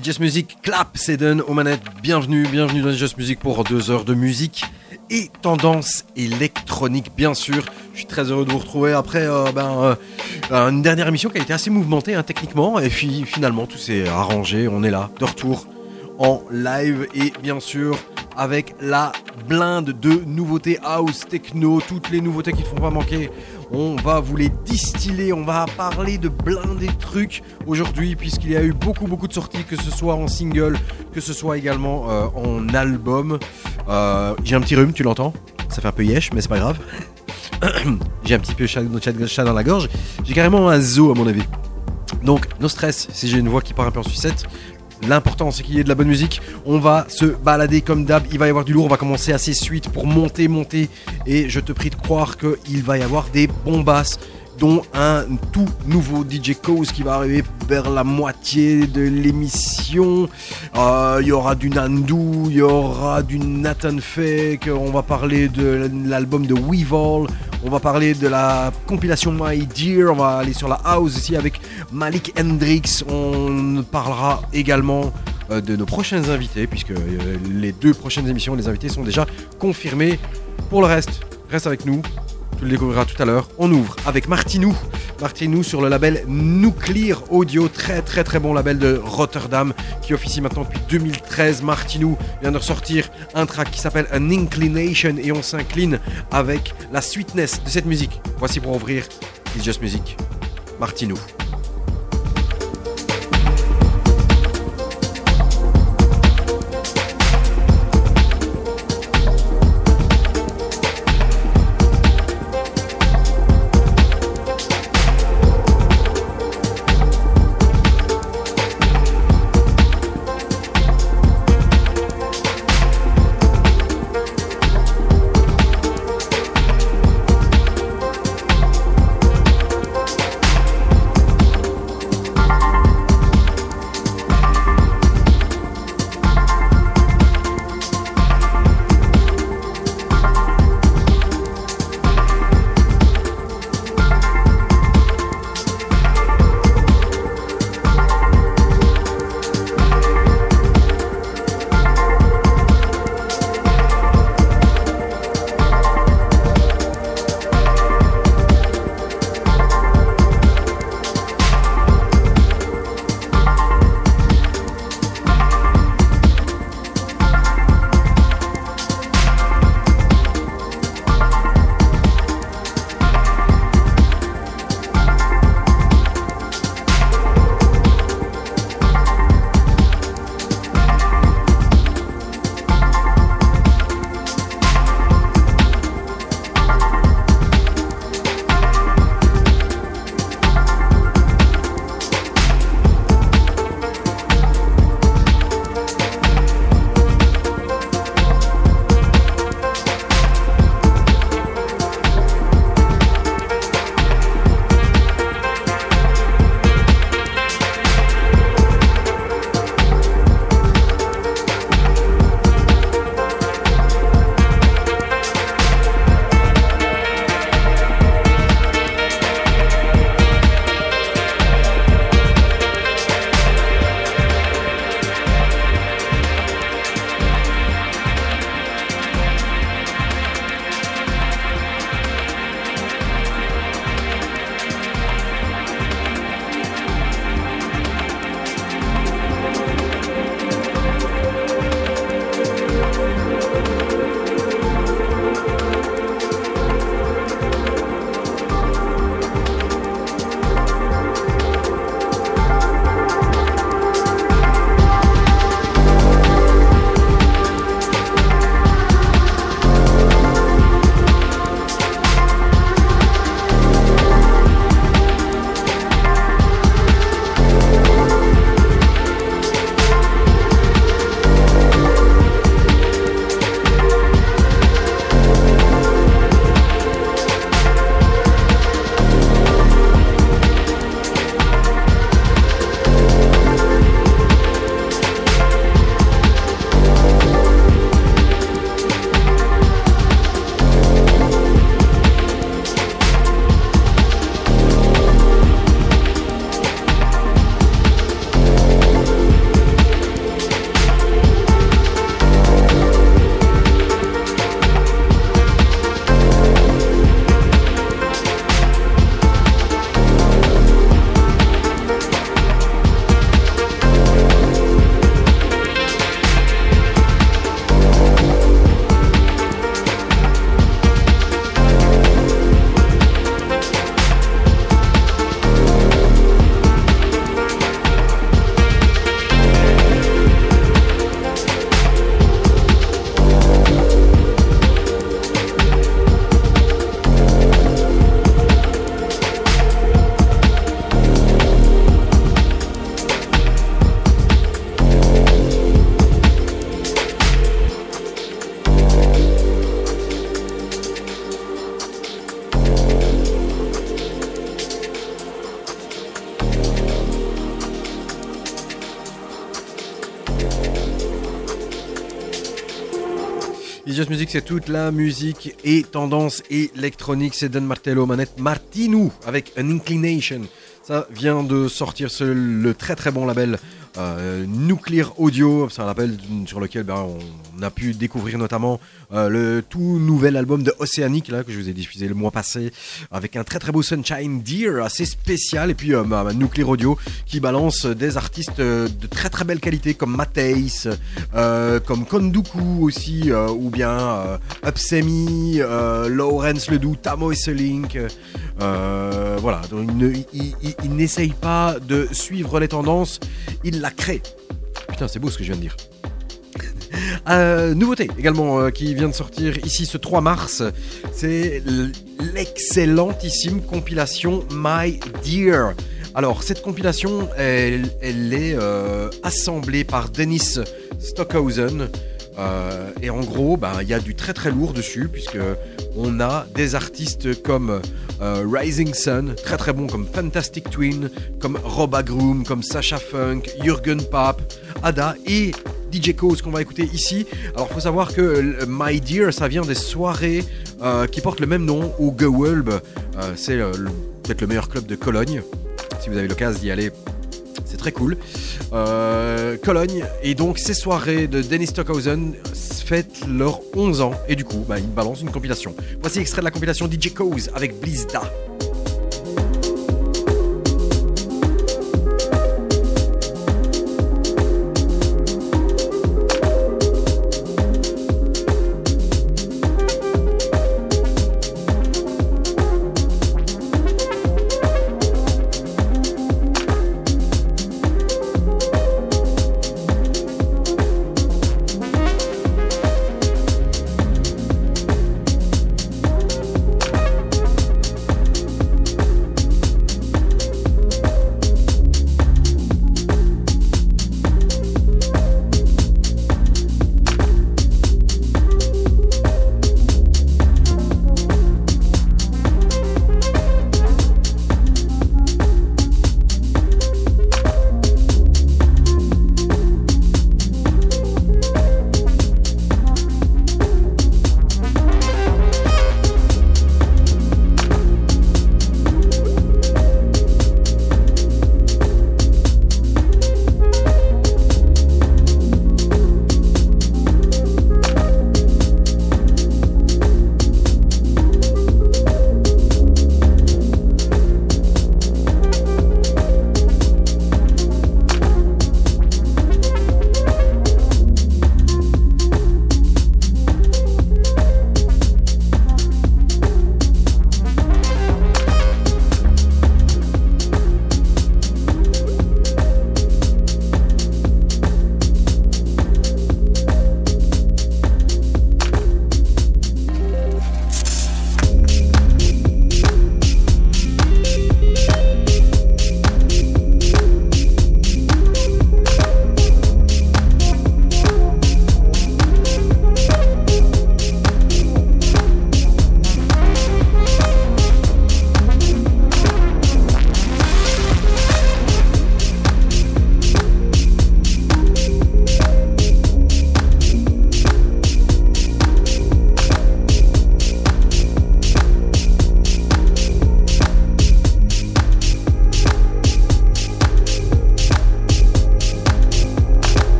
Just Music Clap, Dan aux manettes. Bienvenue, bienvenue dans Just Music pour deux heures de musique et tendance électronique, bien sûr. Je suis très heureux de vous retrouver après euh, ben, euh, une dernière émission qui a été assez mouvementée hein, techniquement. Et puis finalement, tout s'est arrangé. On est là, de retour en live et bien sûr avec la blinde de nouveautés house, techno, toutes les nouveautés qui ne font pas manquer. On va vous les distiller, on va parler de blindés trucs aujourd'hui puisqu'il y a eu beaucoup beaucoup de sorties, que ce soit en single, que ce soit également euh, en album. Euh, J'ai un petit rhume, tu l'entends? Ça fait un peu yesh, mais c'est pas grave. J'ai un petit peu chat dans la gorge. J'ai carrément un zoo à mon avis. Donc, no stress, si j'ai une voix qui part un peu en sucette. L'important c'est qu'il y ait de la bonne musique. On va se balader comme d'hab. Il va y avoir du lourd. On va commencer assez suite pour monter, monter. Et je te prie de croire qu'il va y avoir des bombasses dont un tout nouveau DJ Cause qui va arriver vers la moitié de l'émission. Euh, Il y aura du Nandu, il y aura du Nathan Fake, on va parler de l'album de Weevil, on va parler de la compilation My Dear, on va aller sur la house ici avec Malik Hendrix, on parlera également euh, de nos prochains invités, puisque euh, les deux prochaines émissions, les invités sont déjà confirmés. Pour le reste, reste avec nous, tu le découvriras tout à l'heure. On ouvre avec Martinou. Martinou sur le label Nuclear Audio, très très très bon label de Rotterdam qui officie maintenant depuis 2013. Martinou vient de ressortir un track qui s'appelle An Inclination et on s'incline avec la sweetness de cette musique. Voici pour ouvrir It's Just Music. Martinou. C'est toute la musique et tendance électronique. C'est Dan Martello, manette Martinou avec An Inclination. Ça vient de sortir sur le très très bon label euh, Nuclear Audio. C'est un label sur lequel ben, on a pu découvrir notamment euh, le tout nouvel album de Oceanic là, que je vous ai diffusé le mois passé avec un très très beau Sunshine Deer assez spécial. Et puis euh, bah, Nuclear Audio qui balance des artistes euh, de très très belle qualité comme Mateis, euh, comme Konduku aussi, euh, ou bien euh, Upsemi, euh, Lawrence Ledoux, Tamo Esselink. Euh, voilà, donc il n'essaye pas de suivre les tendances, il la crée. Putain, c'est beau ce que je viens de dire. Euh, nouveauté également euh, qui vient de sortir ici ce 3 mars, c'est l'excellentissime compilation My Dear. Alors cette compilation, elle, est euh, assemblée par Dennis Stockhausen. Et en gros, ben, il y a du très très lourd dessus, puisque on a des artistes comme Rising Sun, très très bons, comme Fantastic Twin, comme Rob Groom, comme Sasha Funk, Jürgen Papp, Ada et DJ Cause qu'on va écouter ici. Alors faut savoir que euh, My Dear, ça vient des soirées euh, qui portent le même nom au Gewölb. Euh, c'est euh, peut-être le meilleur club de Cologne. Si vous avez l'occasion d'y aller, c'est très cool. Cologne. Et donc ces soirées de Dennis Stockhausen fêtent leurs 11 ans. Et du coup, bah, ils balancent une compilation. Voici extrait de la compilation DJ Cause avec Blizda.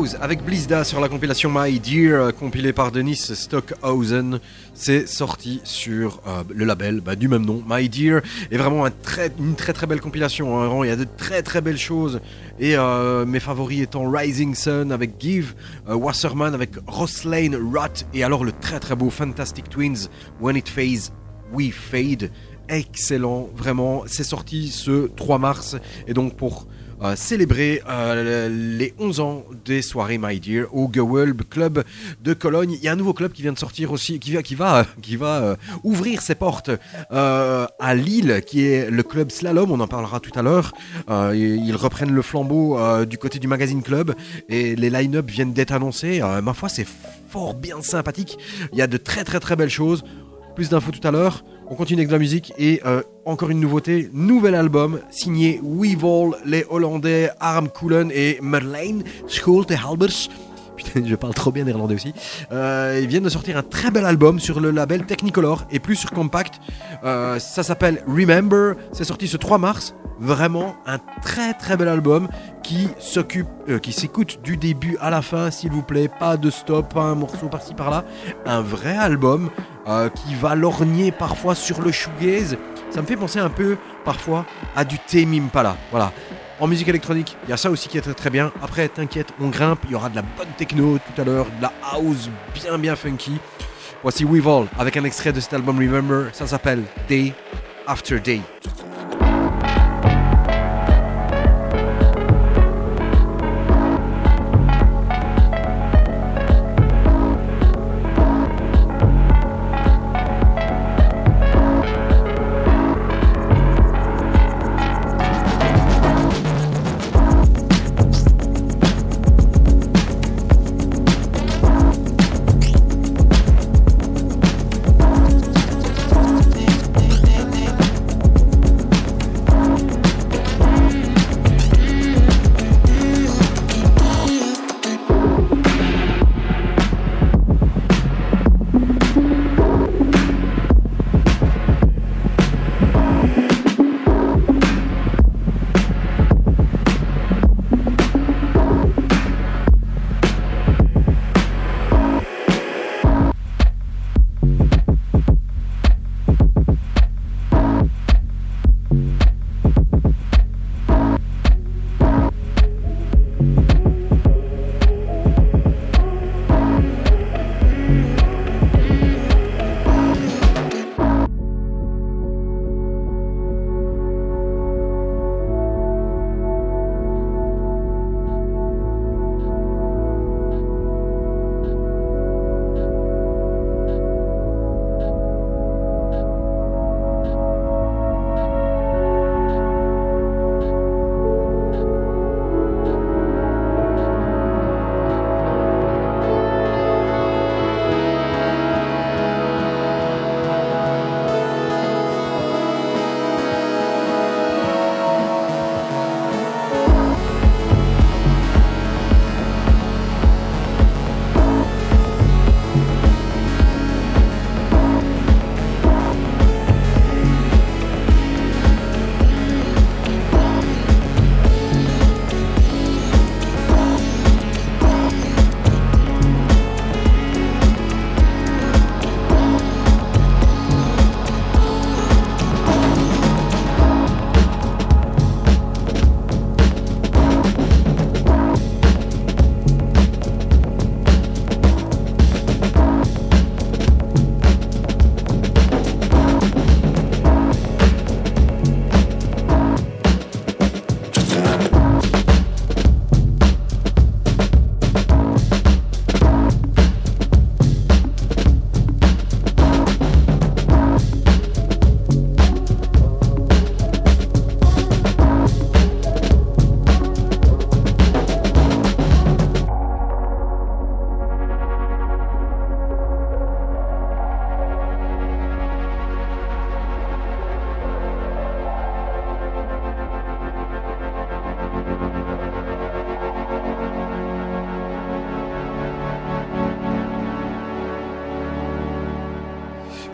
Avec Blizda sur la compilation My Dear, compilée par Denis Stockhausen. C'est sorti sur euh, le label bah, du même nom, My Dear. Et vraiment une très très belle compilation. hein. Il y a de très très belles choses. Et euh, mes favoris étant Rising Sun avec Give, euh, Wasserman avec Ross Lane, Rot. Et alors le très très beau Fantastic Twins, When It Fades, We Fade. Excellent, vraiment. C'est sorti ce 3 mars. Et donc pour euh, célébrer euh, les 11 ans des soirées My Dear au Gewölb Club de Cologne. Il y a un nouveau club qui vient de sortir aussi, qui va, qui va, qui va euh, ouvrir ses portes à Lille, qui est le club Slalom. On en parlera tout à l'heure. Ils reprennent le flambeau du côté du magazine club et les line-up viennent d'être annoncés. Ma foi, c'est fort bien sympathique. Il y a de très très très belles choses. Plus d'infos tout à l'heure. On continue avec la musique et euh, encore une nouveauté, nouvel album signé Weevil, les Hollandais Arm Koelen et Merlijn Schulte Halbers. Je parle trop bien néerlandais aussi. Euh, ils viennent de sortir un très bel album sur le label Technicolor et plus sur Compact. Euh, ça s'appelle Remember. C'est sorti ce 3 mars. Vraiment un très très bel album euh, qui s'écoute du début à la fin, s'il vous plaît. Pas de stop, pas un morceau par-ci par-là. Un vrai album qui va lorgner parfois sur le shoegaze. Ça me fait penser un peu parfois à du Tame Impala. Voilà. En musique électronique, il y a ça aussi qui est très très bien. Après, t'inquiète, on grimpe. Il y aura de la bonne techno tout à l'heure, de la house bien bien funky. Voici Weevil avec un extrait de cet album Remember. Ça s'appelle Day After Day. Day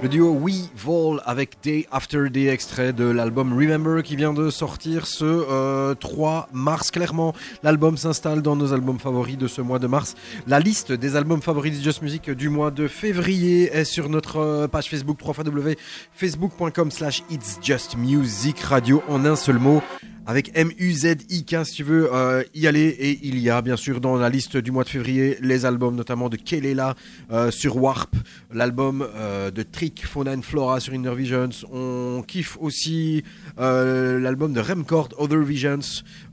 Le duo We Vol avec Day After Day, extrait de l'album Remember qui vient de sortir ce euh, 3 mars. Clairement, l'album s'installe dans nos albums favoris de ce mois de mars. La liste des albums favoris de Just Music du mois de février est sur notre euh, page Facebook www.facebook.com slash It's Just Music Radio en un seul mot avec M-U-Z-I-K si tu veux euh, y aller. Et il y a bien sûr dans la liste du mois de février les albums notamment de Kelela euh, sur Warp, l'album de Trick, Fauna and Flora sur Inner Visions. On kiffe aussi l'album de Remcord, Other Visions,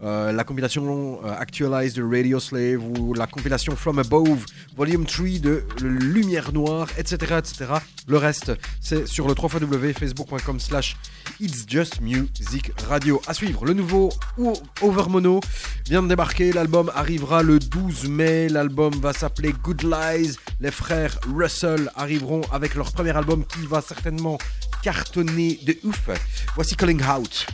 euh, la compilation euh, Actualize Radio Slave ou la compilation From Above, Volume 3 de Lumière Noire, etc. etc. Le reste, c'est sur le www.facebook.com slash It's Just Music Radio. À suivre, le nouveau Overmono vient de débarquer. L'album arrivera le 12 mai. L'album va s'appeler Good Lies. Les frères Russell arriveront avec leur premier album qui va certainement cartonner de ouf. Voici Calling Out.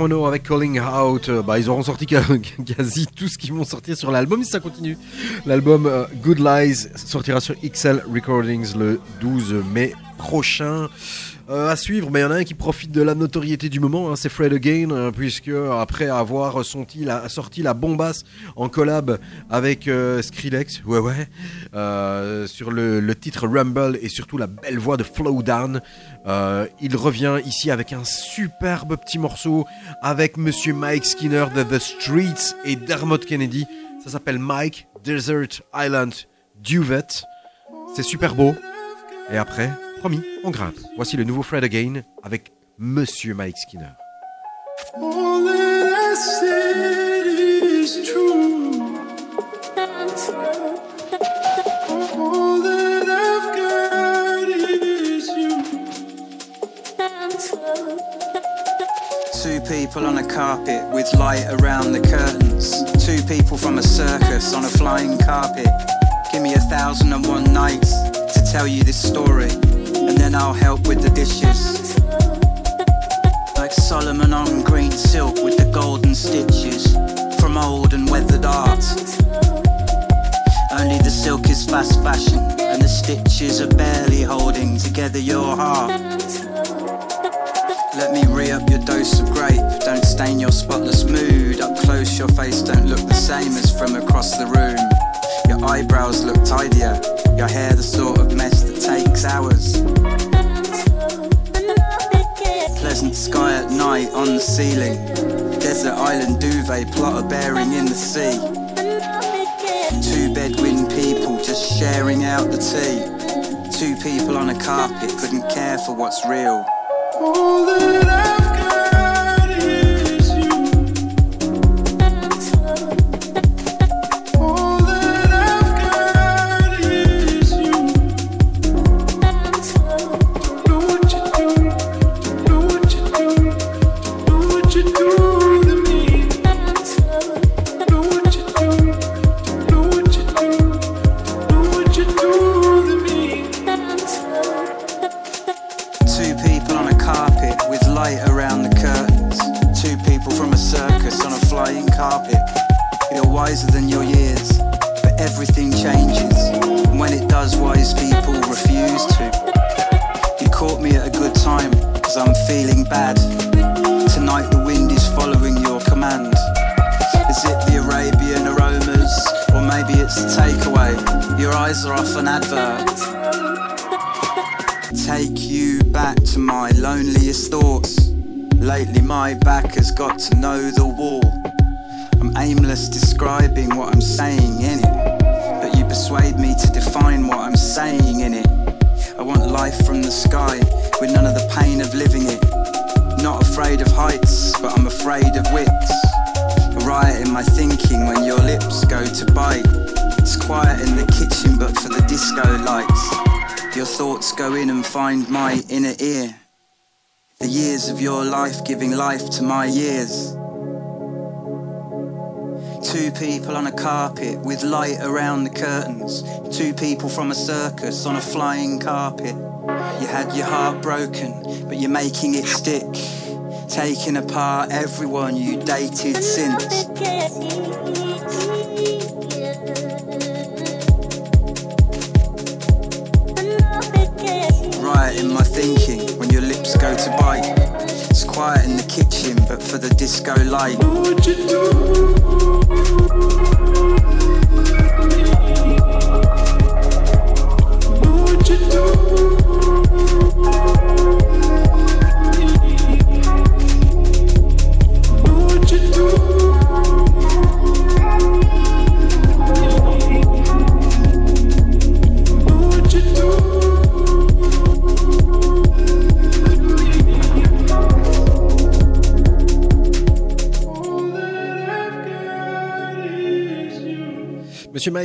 Avec Calling Out, euh, bah, ils auront sorti quasi tout ce qu'ils vont sortir sur l'album si ça continue. L'album euh, Good Lies sortira sur XL Recordings le 12 mai prochains euh, à suivre, mais il y en a un qui profite de la notoriété du moment, hein, c'est Fred Again, euh, puisque après avoir sorti la, sorti la bombasse en collab avec Skrillex, ouais ouais, sur le, le titre Rumble et surtout la belle voix de Flowdown, euh, il revient ici avec un superbe petit morceau avec Monsieur Mike Skinner de The Streets et Dermot Kennedy. Ça s'appelle Mike Desert Island Duvet. C'est super beau. Et après, promis, on grimpe. Voici le nouveau Fred Again avec Monsieur Mike Skinner. People on a carpet with light around the curtains. Two people from a circus on a flying carpet. Give me a thousand and one nights to tell you this story, and then I'll help with the dishes. Like Solomon on green silk with the golden stitches from old and weathered art. Only the silk is fast fashion, and the stitches are barely holding together your heart. Let me re up your dose of grape. Don't stain your spotless mood. Up close, your face don't look the same as from across the room. Your eyebrows look tidier. Your hair the sort of mess that takes hours. Pleasant sky at night on the ceiling. Desert island duvet plotter bearing in the sea. Two Bedouin people just sharing out the tea. Two people on a carpet couldn't care for what's real. All that I've life giving life to my years. Two people on a carpet with light around the curtains. Two people from a circus on a flying carpet. You had your heart broken, but you're making it stick. Taking apart everyone you dated since. Disco light. What you do.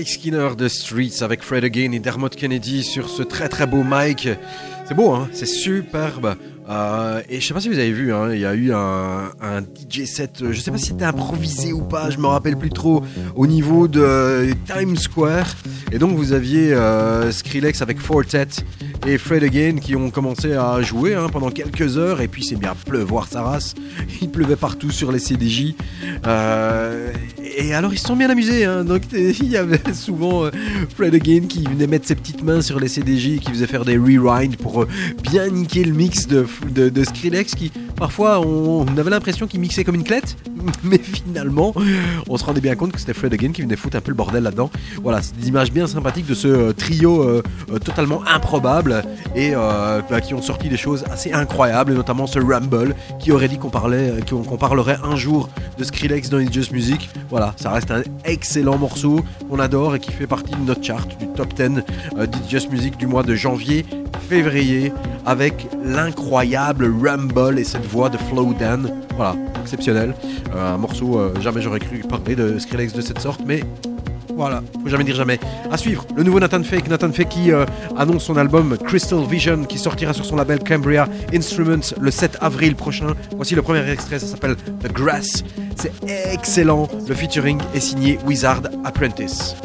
Skinner de Streets avec Fred Again et Dermot Kennedy sur ce très très beau Mike. C'est beau, hein? C'est superbe. Euh, et je sais pas si vous avez vu, hein, il y a eu un, DJ set, euh, je sais pas si c'était improvisé ou pas, je me rappelle plus trop, au niveau de euh, Times Square. Et donc vous aviez Skrillex avec Fortet et Fred Again qui ont commencé à jouer hein, pendant quelques heures. Et puis c'est bien pleuvoir sa race. Il pleuvait partout sur les CDJ. Et alors ils se sont bien amusés, hein. donc il y avait souvent euh, Fred Again qui venait mettre ses petites mains sur les CDJ qui faisait faire des rewinds pour euh, bien niquer le mix de, de, Skrillex qui parfois on, avait l'impression qu'il mixait comme une clette, mais finalement on se rendait bien compte que c'était Fred Again qui venait foutre un peu le bordel là-dedans. Voilà, c'est des images bien sympathiques de ce euh, trio totalement improbable et bah, qui ont sorti des choses assez incroyables, notamment ce Rumble qui aurait dit qu'on parlait, qu'on qu'on parlerait un jour de Skrillex dans It's Just Music. Voilà, ça reste un excellent morceau qu'on adore et qui fait partie de notre chart du top 10 euh, Just Music du mois de janvier, février, avec l'incroyable Rumble et cette voix de Flow Dan. Voilà, exceptionnel. Euh, un morceau, euh, jamais j'aurais cru parler de Skrillex de cette sorte, mais voilà, faut jamais dire jamais. À suivre, le nouveau Nathan Fake, Nathan Fake qui euh, annonce son album Crystal Vision qui sortira sur son label Cambria Instruments le 7 avril prochain. Voici le premier extrait, ça s'appelle The Grass. C'est excellent. Le featuring est signé Wizard Apprentice.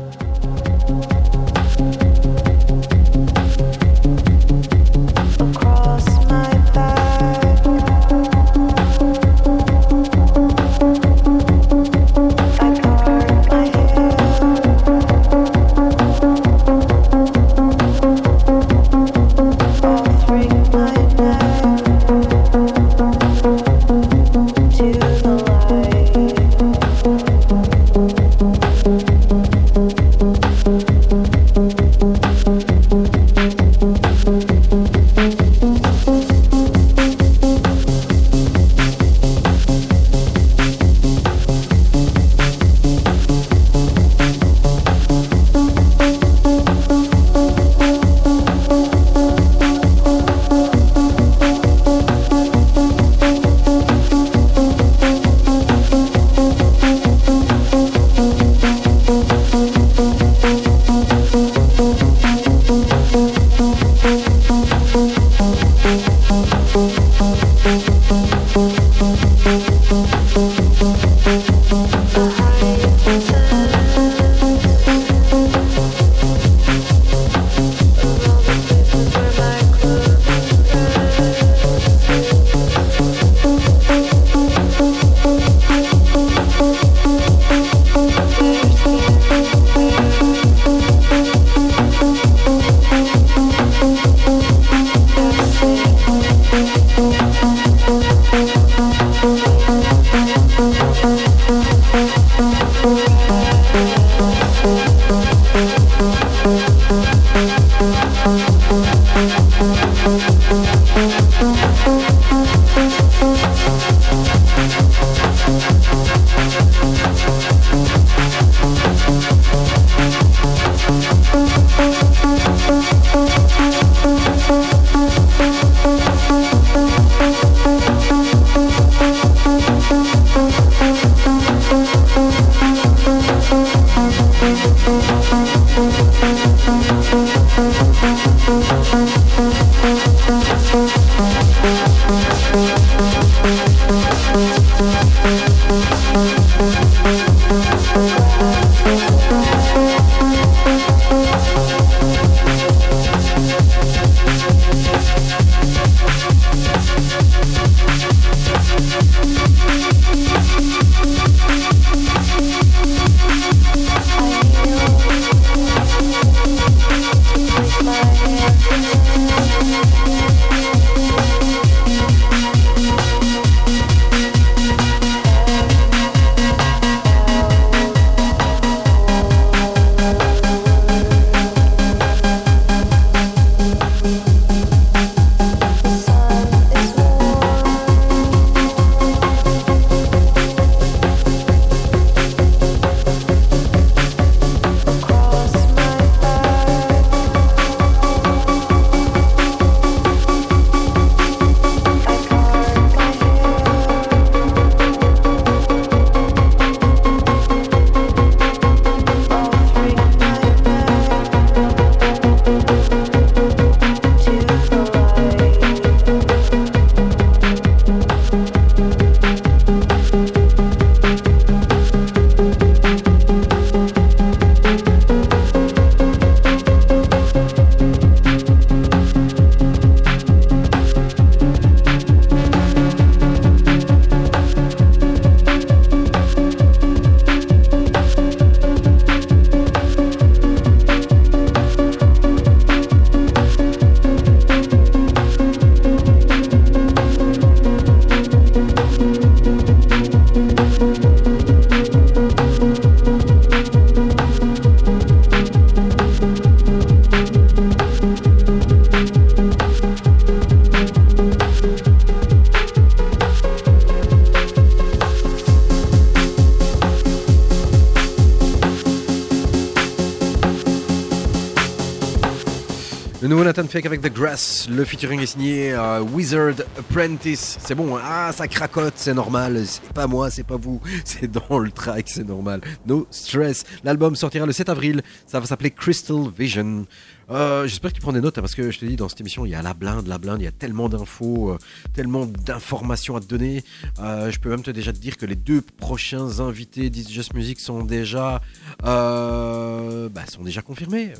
Fake avec The Grass, le featuring est signé euh, Wizard Apprentice. C'est bon, hein. ah ça cracote, c'est normal, c'est pas moi, c'est pas vous, c'est dans le track, c'est normal. No stress. L'album sortira le 7 avril, ça va s'appeler Crystal Vision. Euh, J'espère que tu prends des notes hein, parce que je te dis dans cette émission il y a la blinde, la blinde, il y a tellement d'infos, euh, tellement d'informations à te donner. Je peux même te déjà te dire que les deux prochains invités d'It's Just Music sont déjà, bah, sont déjà confirmés.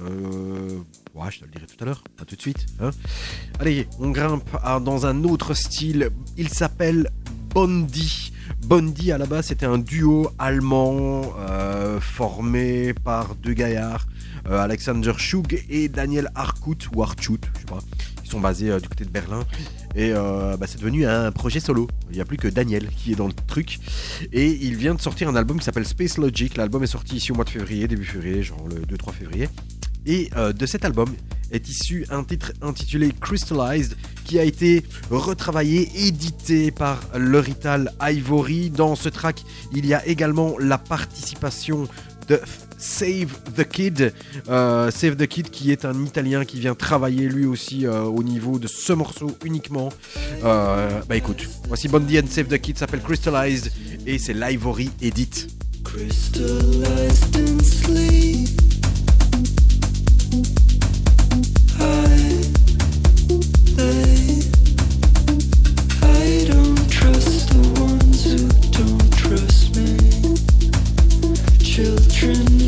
Ouais, je te le dirai tout à l'heure, tout de suite. hein. Allez, on grimpe dans un autre style. Il s'appelle Bondi. Bondi à la base c'était un duo allemand euh, formé par deux gaillards, euh, Alexander Schug et Daniel Harkut ou Harchut, je sais pas. Ils sont basés euh, du côté de Berlin et bah, c'est devenu un projet solo. Il n'y a plus que Daniel qui est dans le truc et il vient de sortir un album qui s'appelle Space Logic. L'album est sorti ici au mois de février, début février, genre le 2-3 février. Et euh, de cet album est issu un titre intitulé Crystallized qui a été retravaillé, édité par l'Orital Ivory. Dans ce track, il y a également la participation de Save the Kid. Euh, Save the Kid qui est un Italien qui vient travailler lui aussi euh, au niveau de ce morceau uniquement. Bah écoute, voici Bondi and Save the Kid s'appelle Crystallized et c'est l'Ivory Edit. Crystallized in sleep. true.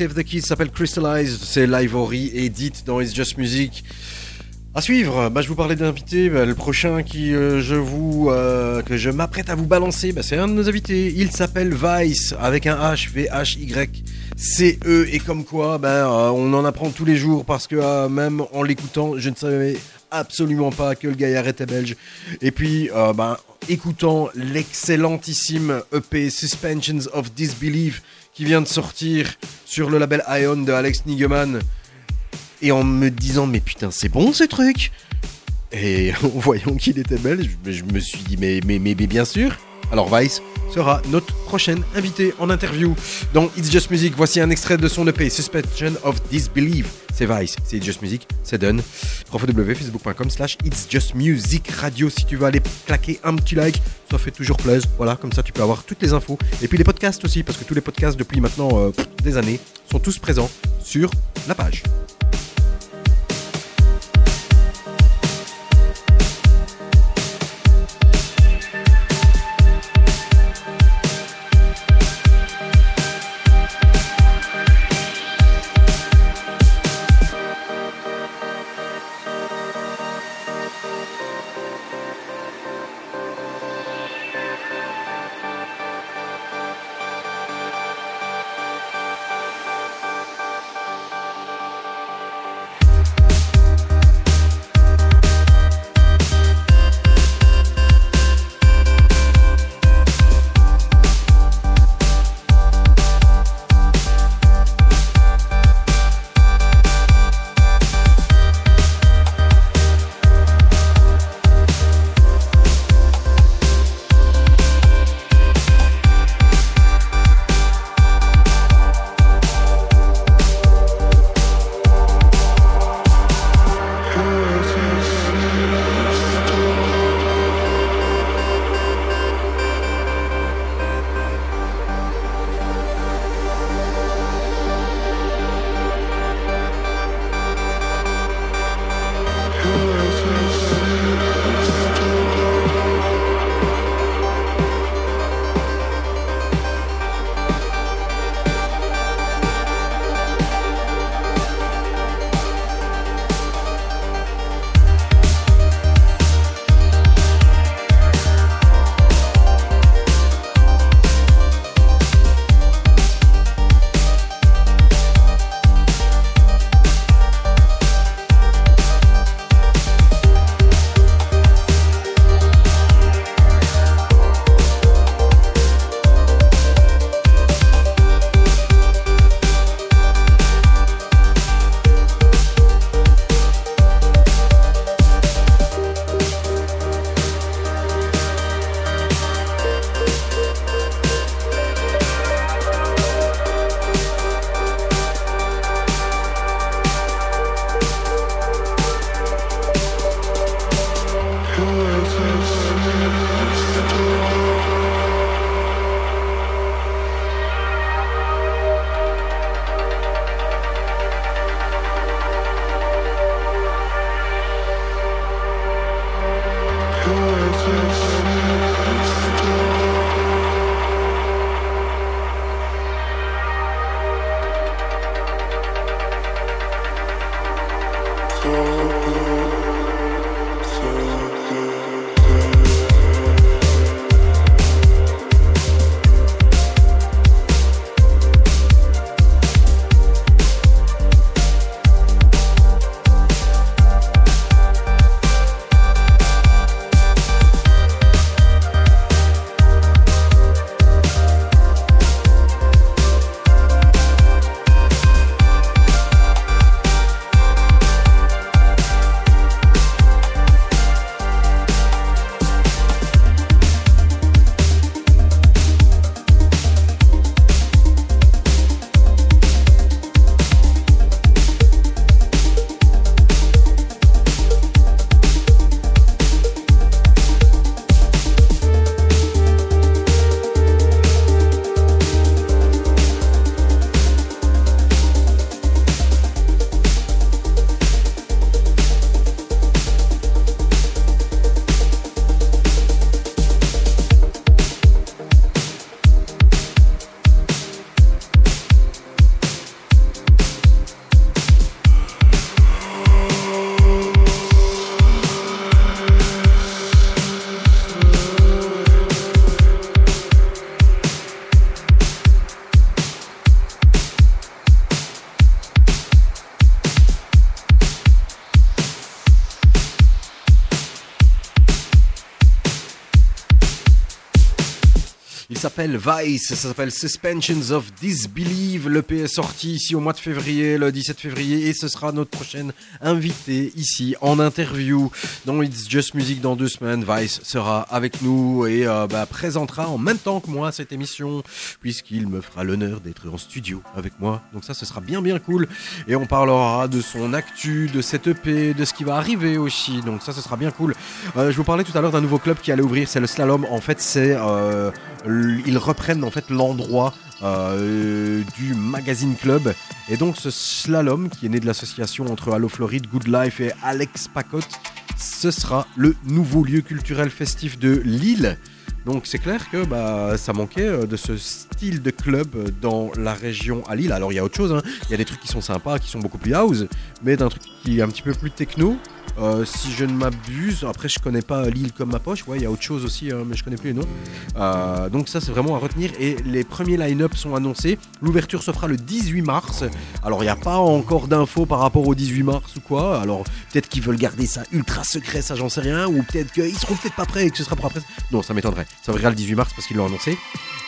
Save the Kids s'appelle Crystallized, c'est live Ori et dit dans It's Just Music. À suivre, bah, je vous parlais d'invités, bah, le prochain qui euh, je vous euh, que je m'apprête à vous balancer, bah, c'est un de nos invités. Il s'appelle Vice avec un H V H Y C E et comme quoi, euh, on en apprend tous les jours parce que même en l'écoutant, je ne savais absolument pas que le gaillard était belge. Et puis, bah, écoutant l'excellentissime EP Suspensions of Disbelief qui vient de sortir sur le label Ion de Alex Nigeman. Et en me disant mais putain c'est bon ce truc? Et en voyant qu'il était belge je, me suis dit mais, mais, mais, mais bien sûr alors Vice sera notre prochaine invité en interview. Dans It's Just Music voici un extrait de son EP Suspension of Disbelief. C'est Vice c'est It's Just Music c'est done. www.facebook.com slash It's Just Music Radio. Si tu veux aller claquer un petit like ça fait toujours plaisir. Voilà comme ça tu peux avoir toutes les infos. Et puis les podcasts aussi parce que tous les podcasts depuis maintenant euh, des années sont tous présents sur la page Vice, ça s'appelle Suspensions of Disbelief. Le P est sorti ici au mois de février, le 17 février, et ce sera notre prochaine invitée ici en interview dans It's Just Music dans deux semaines. Vice sera avec nous et euh, bah, présentera en même temps que moi cette émission, puisqu'il me fera l'honneur d'être en studio avec moi. Donc ça, ce sera bien bien cool. Et on parlera de son actu, de cette EP, de ce qui va arriver aussi. Donc ça, ce sera bien cool. Euh, je vous parlais tout à l'heure d'un nouveau club qui allait ouvrir, c'est le Slalom. En fait, c'est euh, ils reprennent en fait l'endroit euh, du magazine club. Et donc ce slalom qui est né de l'association entre Allo Floride, Good Life et Alex Pacotte, ce sera le nouveau lieu culturel festif de Lille. Donc c'est clair que bah, ça manquait euh, de ce style de club euh, dans la région à Lille. Alors il y a autre chose, hein. il y a des trucs qui sont sympas, qui sont beaucoup plus house, mais d'un truc qui est un petit peu plus techno. Euh, si je ne m'abuse, après je connais pas Lille comme ma poche, ouais, il y a autre chose aussi, hein, mais je connais plus les noms. Euh, donc ça c'est vraiment à retenir et les premiers line-up sont annoncés. L'ouverture se fera le 18 mars. Alors il n'y a pas encore d'infos par rapport au 18 mars ou quoi. Alors peut-être qu'ils veulent garder ça ultra secret, ça j'en sais rien, ou peut-être qu'ils seront peut-être pas prêts et que ce sera pour après. Non, ça m'étonnerait. Ça ouvrira le 18 mars parce qu'ils l'ont annoncé.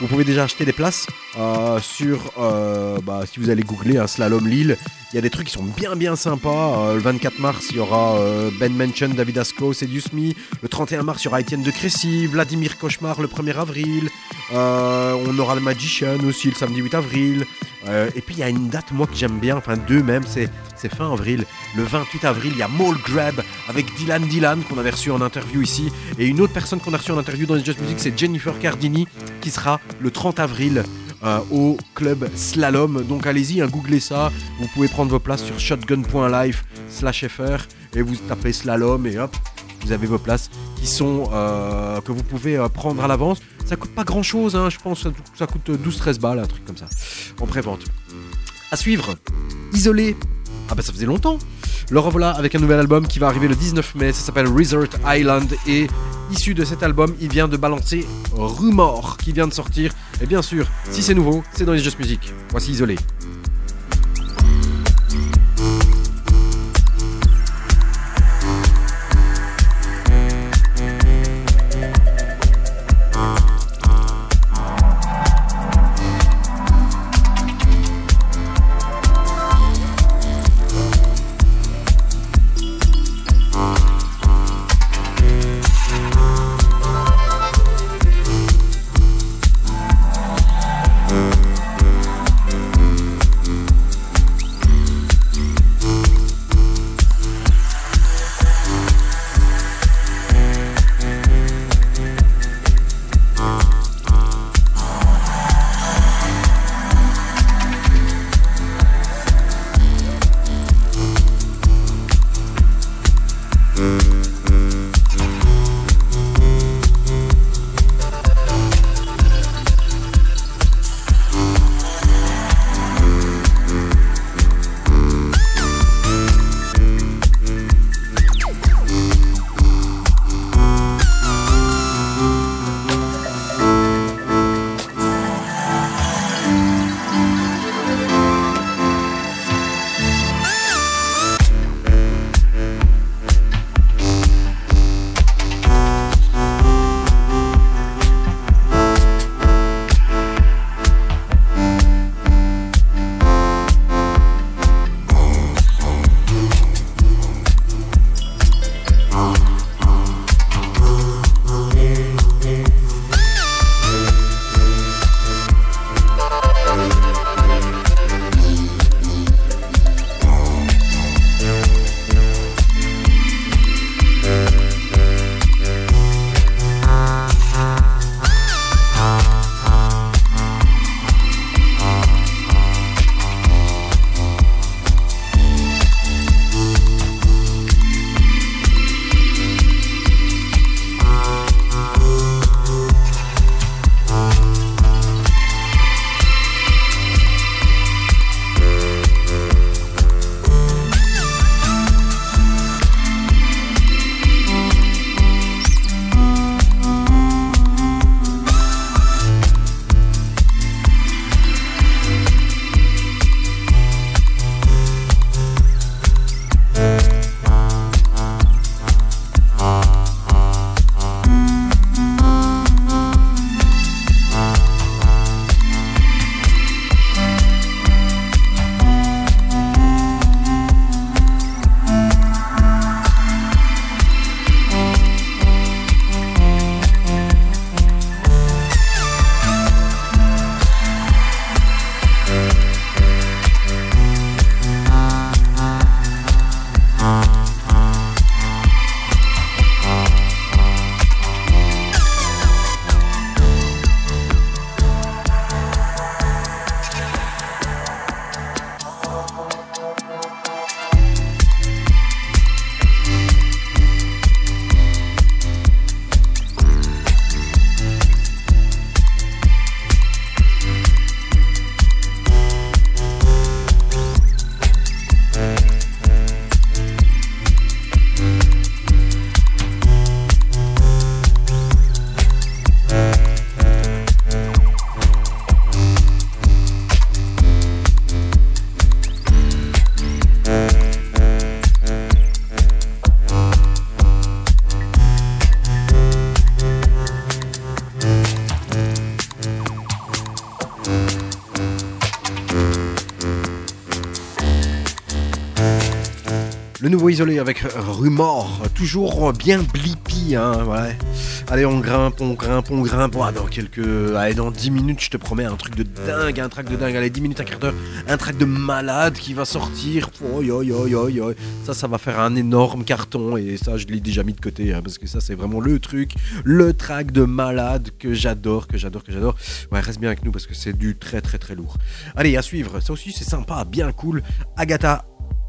Vous pouvez déjà acheter des places euh, sur, bah, si vous allez googler un slalom Lille, il y a des trucs qui sont bien bien sympas. Le 24 mars, il y aura Ben Mention, David Asco, Seduce Me. Le 31 mars, il y Étienne de Crécy, Vladimir Cauchemar le 1er avril. Euh, on aura le Magician aussi le samedi 8 avril. Euh, et puis il y a une date, moi, que j'aime bien, enfin deux même, c'est c'est fin avril. Le 28 avril, il y a Mall Grab avec Dylan Dylan qu'on avait reçu en interview ici. Et une autre personne qu'on a reçue en interview dans les Just Music, c'est Jennifer Cardini qui sera le 30 avril euh, au club Slalom. Donc allez-y, hein, googlez ça. Vous pouvez prendre vos places sur shotgun.live slash fr et vous tapez Slalom et hop, vous avez vos places qui sont euh, que vous pouvez euh, prendre à l'avance. Ça coûte pas grand chose, je pense ça coûte 12-13 balles, un truc comme ça, en pré-vente. À suivre, Isolé. Ah bah ça faisait longtemps. Le revoilà avec un nouvel album qui va arriver le 19 mai, ça s'appelle Resort Island et issu de cet album, il vient de balancer Rumor qui vient de sortir. Et bien sûr, si c'est nouveau, c'est dans les Just Music. Voici Isolé. Isolé avec Rumor, toujours bien blippy, hein, ouais. Allez, on grimpe, on grimpe, on grimpe. Dans quelques. Allez, dans 10 minutes, je te promets un truc de dingue, un track de dingue. Allez, 10 minutes, un quart d'heure, un track de malade qui va sortir. Ça, ça va faire un énorme carton et ça, je l'ai déjà mis de côté hein, parce que ça, c'est vraiment le truc, le track de malade que j'adore, que j'adore, que j'adore. Ouais, reste bien avec nous parce que c'est du très, très, très lourd. Allez, à suivre. Ça aussi, c'est sympa, bien cool. Agatha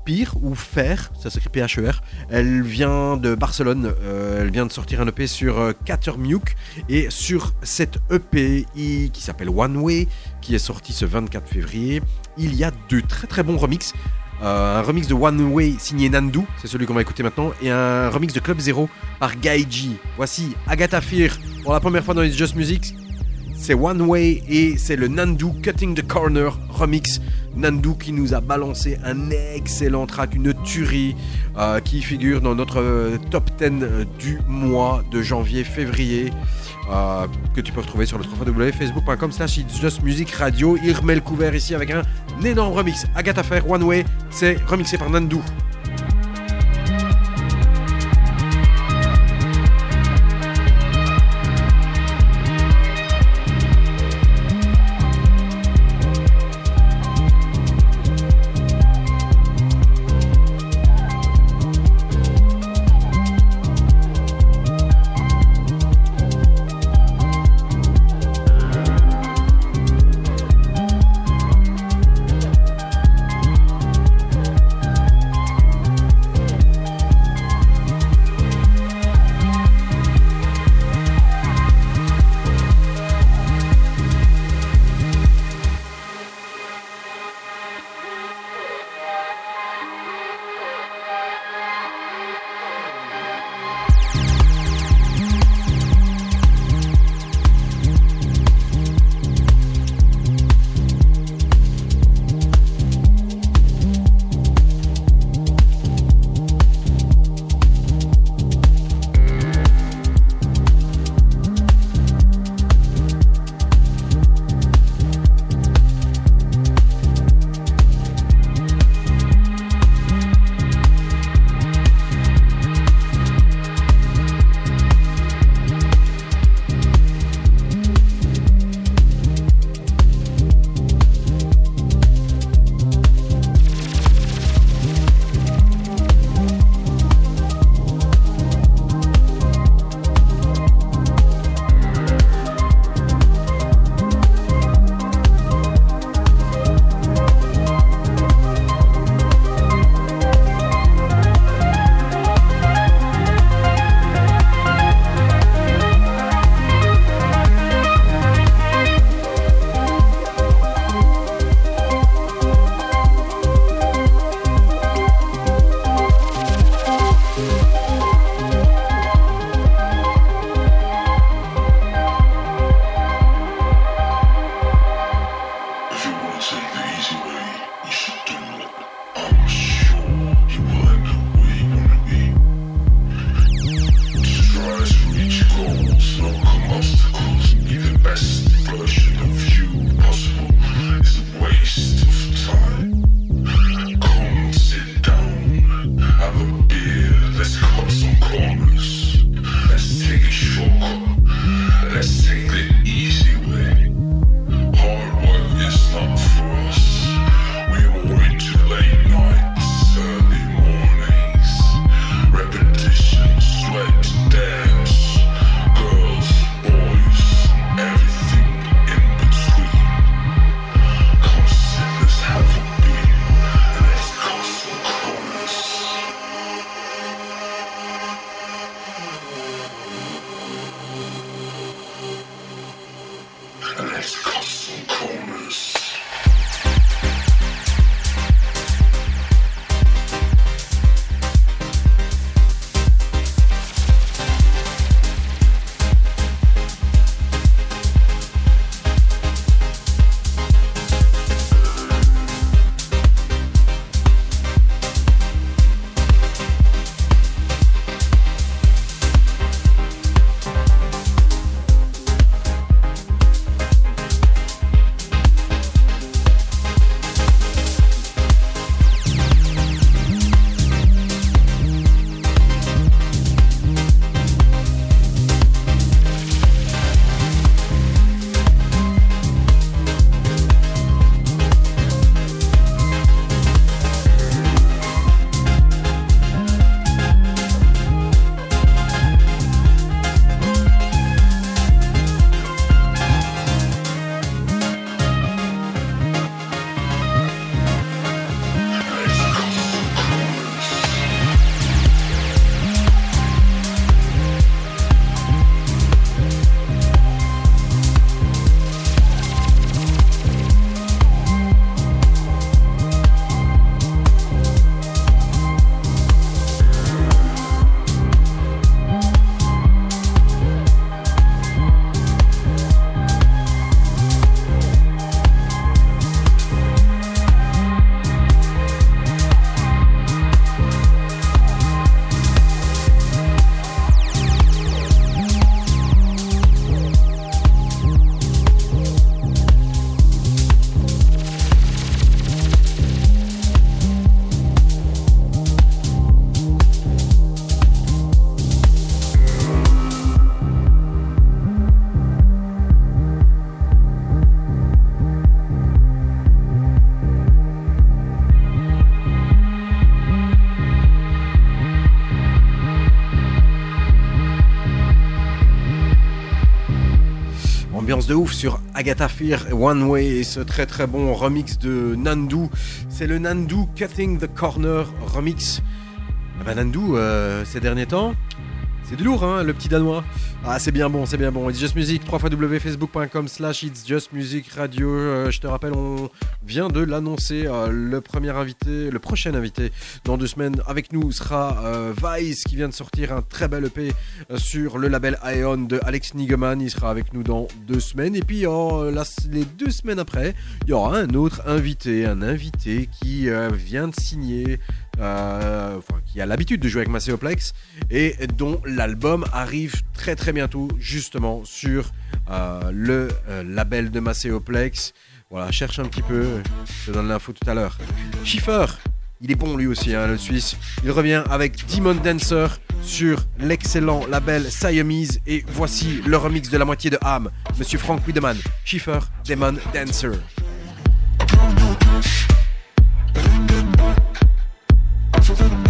Pire ou Fer, ça s'écrit P-H-E-R. Elle vient de Barcelone. euh, elle vient de sortir un EP sur euh, Catermuk. Et sur cette EP qui s'appelle One Way, qui est sorti ce 24 février, il y a deux très très bons remixes. Euh, un remix de One Way signé Nandu, c'est celui qu'on va écouter maintenant, et un remix de Club Zero par Gaiji. Voici Agatha Fear pour la première fois dans les Just Music. C'est One Way et c'est le Nandu Cutting the Corner remix. Nandu qui nous a balancé un excellent track, une tuerie euh, qui figure dans notre euh, top 10 euh, du mois de janvier-février. que tu peux retrouver sur le www.facebook.com slash Just Music Radio. Il remet le couvert ici avec un énorme remix. Agatha Fair, One Way, c'est remixé par Nandu. Ouf sur Agatha Fear One Way et ce très très bon remix de Nandu. C'est le Nandu Cutting the Corner remix. Bah Nandu, euh, ces derniers temps, c'est du lourd, hein, le petit danois. Ah, c'est bien bon, c'est bien bon. It's Just Music, www.facebook.com slash It's Just Music Radio. Euh, je te rappelle, on vient de l'annoncer. euh, le premier invité, le prochain invité dans deux semaines avec nous sera euh, Vice qui vient de sortir un très bel EP euh, sur le label Ion de Alex Nigeman. Il sera avec nous dans deux semaines. Et puis, les deux semaines après, il y aura un autre invité, un invité qui vient de signer. Euh, qui a l'habitude de jouer avec Macéoplex et dont l'album arrive très très bientôt justement sur euh, le euh, label de Macéoplex. Voilà, cherche un petit peu, je te donne l'info tout à l'heure. Schiffer, il est bon lui aussi, hein, le Suisse. Il revient avec Demon Dancer sur l'excellent label Siamese et voici le remix de la moitié de Ham, Monsieur Frank Wiedemann, Schiffer, Demon Dancer. Thank you.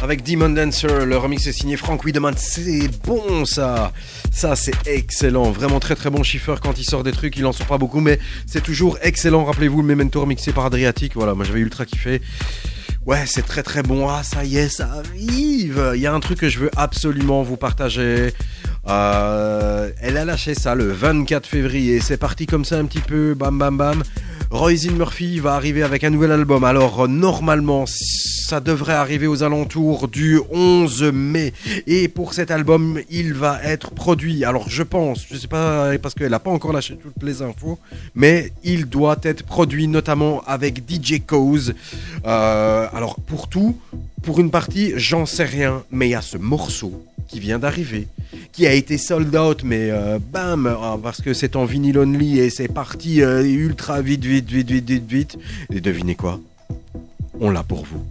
Avec Demon Dancer. Le remix est signé Frank Wiedemann. C'est bon ça. Ça c'est excellent. Vraiment très très bon Schiffer quand il sort des trucs. Il en sort pas beaucoup mais c'est toujours excellent. Rappelez-vous le Memento mixé par Adriatic. Voilà, moi j'avais ultra kiffé. Ouais, c'est très très bon. Ah, ça y est, ça arrive. Il y a un truc que je veux absolument vous partager. Euh, elle a lâché ça le 24 février. C'est parti comme ça un petit peu, bam bam bam. Roisin Murphy va arriver avec un nouvel album. Alors normalement, ça devrait arriver aux alentours du 11 mai. Et pour cet album, il va être produit. Alors je pense, je sais pas parce qu'elle n'a pas encore lâché toutes les infos, mais il doit être produit notamment avec DJ Cause. Euh, alors pour tout, pour une partie, j'en sais rien, mais il y a ce morceau qui vient d'arriver, qui a été sold out, mais euh, bam, ah, parce que c'est en vinyle only et c'est parti euh, ultra vite, vite, vite, vite, vite, vite. Et devinez quoi? On l'a pour vous.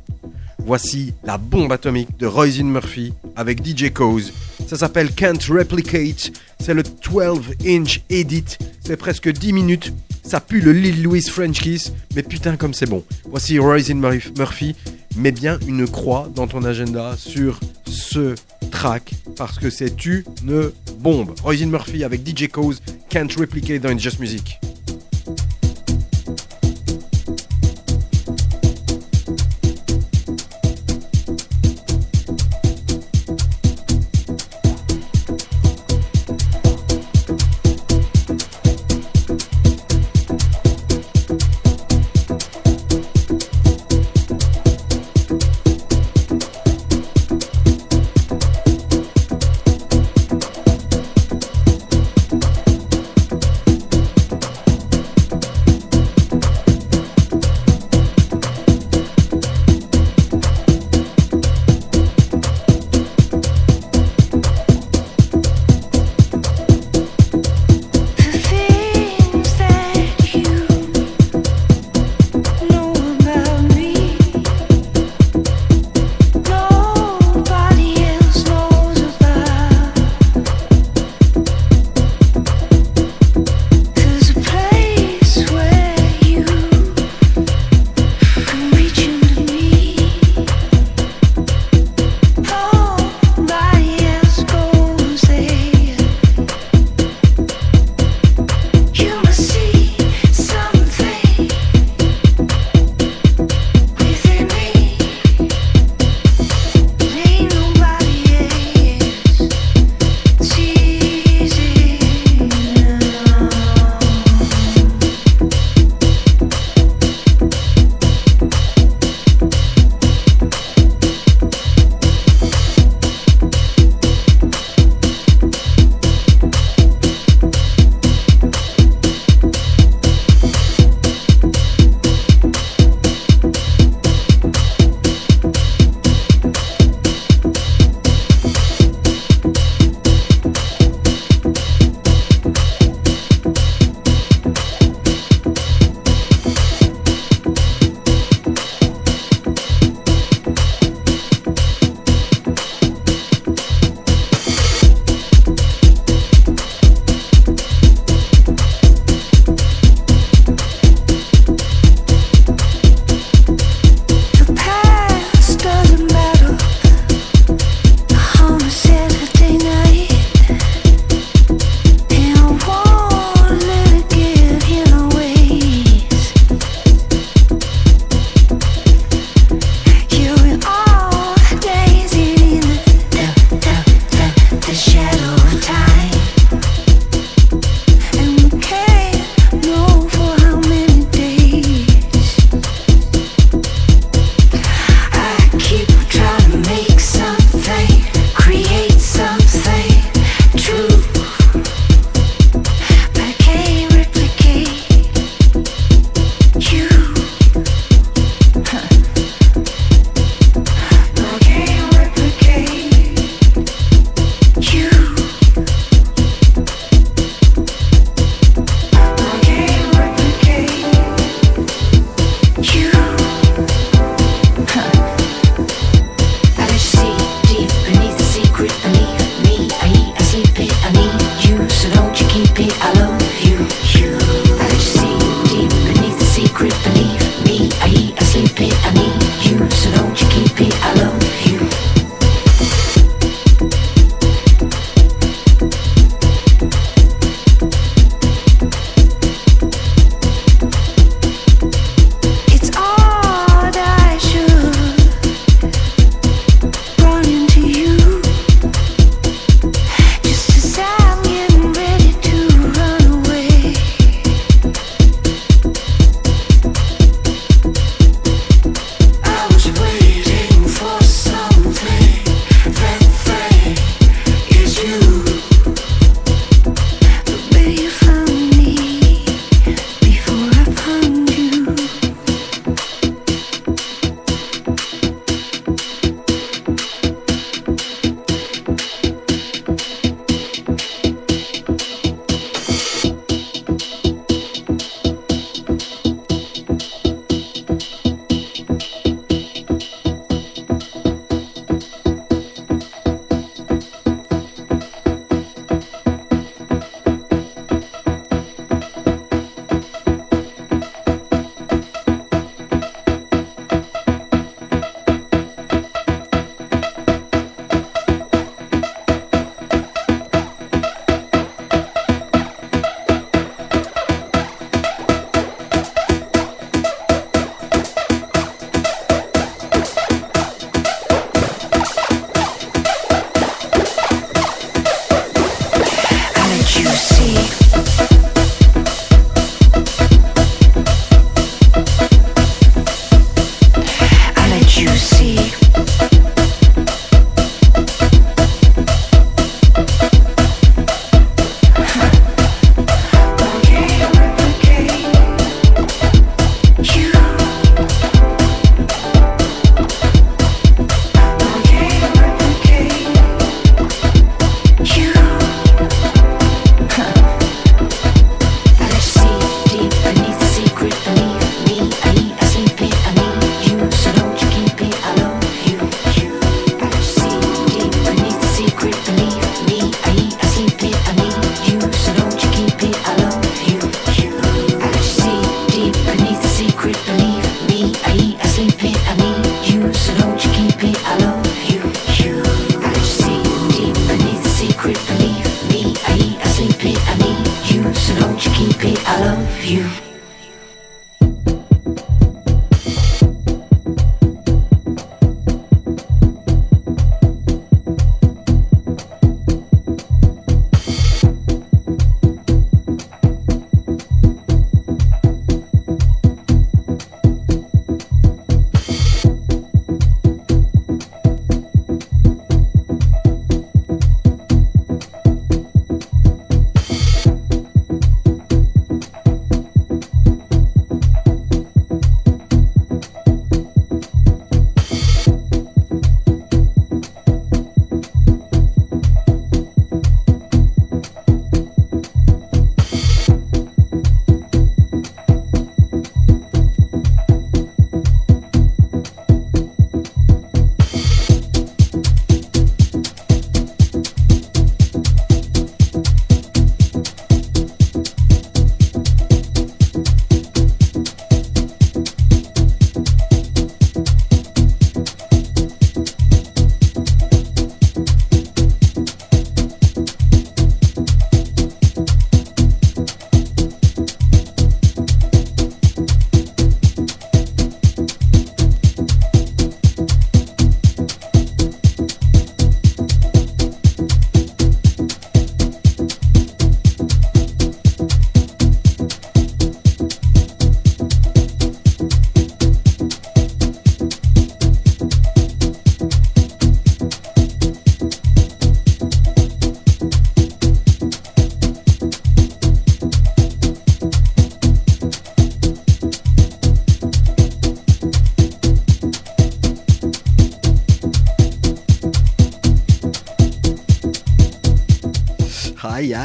Voici la bombe atomique de Roisin Murphy avec DJ Cause. Ça s'appelle Can't Replicate. C'est le 12 inch edit. C'est presque 10 minutes. Ça pue le Lil Louis French Kiss. Mais putain, comme c'est bon. Voici Roisin Murph- Murphy. Mets bien une croix dans ton agenda sur ce track parce que c'est une bombe. Roisin Murphy avec DJ Cause. Can't Replicate dans Just Music.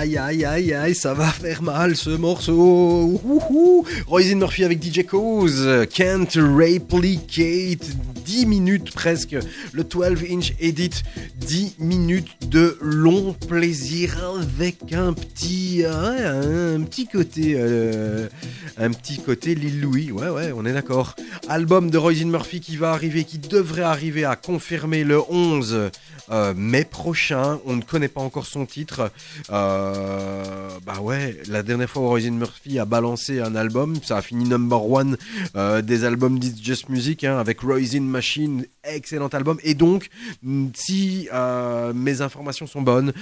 Aïe, aïe, aïe, aïe, ça va faire mal ce morceau. Roisin Murphy avec DJ Cause, Can't Replicate, 10 minutes presque. Le 12 inch edit, 10 minutes de long plaisir avec un petit, euh, un petit côté, euh, un petit côté Lil Louis. Ouais, ouais, on est d'accord. Album de Roisin Murphy qui va arriver, qui devrait arriver à confirmer le 11 euh, mai prochain. On ne connaît pas encore son titre. Bah ouais, la dernière fois où Roisin Murphy a balancé un album, ça a fini number one des albums d'It's Just Music hein, avec Roisin Machine, excellent album. Et donc, mm, si euh, mes informations sont bonnes,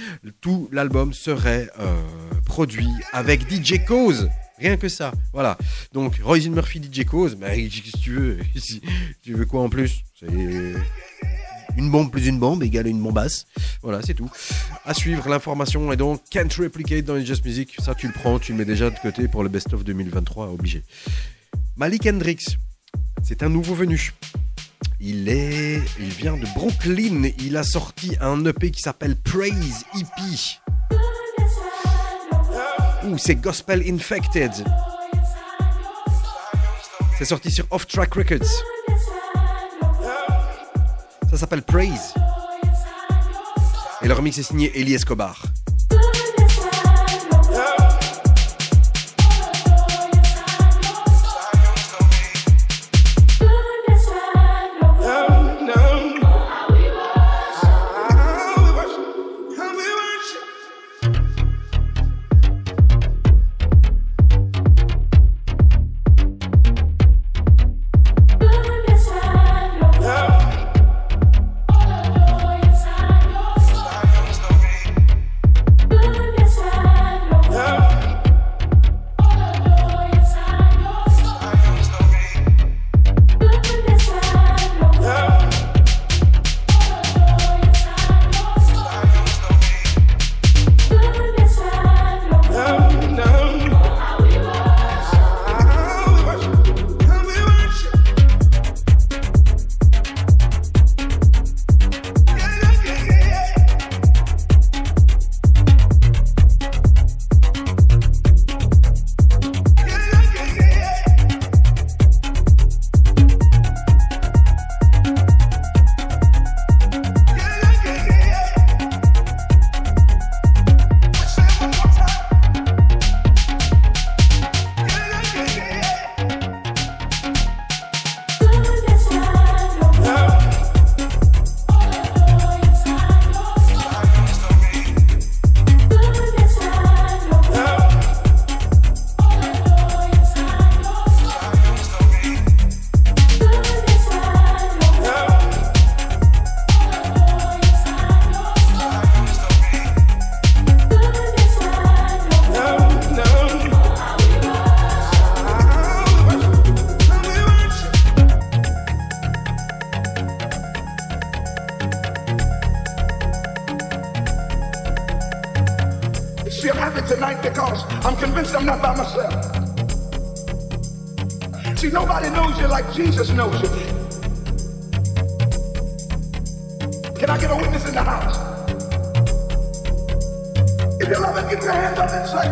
tout l'album serait euh, produit avec DJ Cause. Rien que ça, voilà. Donc, Roisin Murphy, DJ Cause, bah, que tu veux Si- Tu veux quoi en plus? Une bombe plus une bombe égale une bombasse. Voilà, c'est tout. À suivre, l'information est donc Can't Replicate dans les Just Music. Ça, tu le prends, tu le mets déjà de côté pour le best-of 2023, obligé. Malik Hendrix, c'est un nouveau venu. Il est, il vient de Brooklyn. Il a sorti un EP qui s'appelle Praise EP. Ouh, c'est Gospel Infected. C'est sorti sur Off Track Records. Ça s'appelle Praise. Et le remix est signé Eli Escobar. See, tonight because I'm convinced I'm not by myself. See, nobody knows you like Jesus knows you. Can I get a witness in the house? If you love it, get your hands up and say,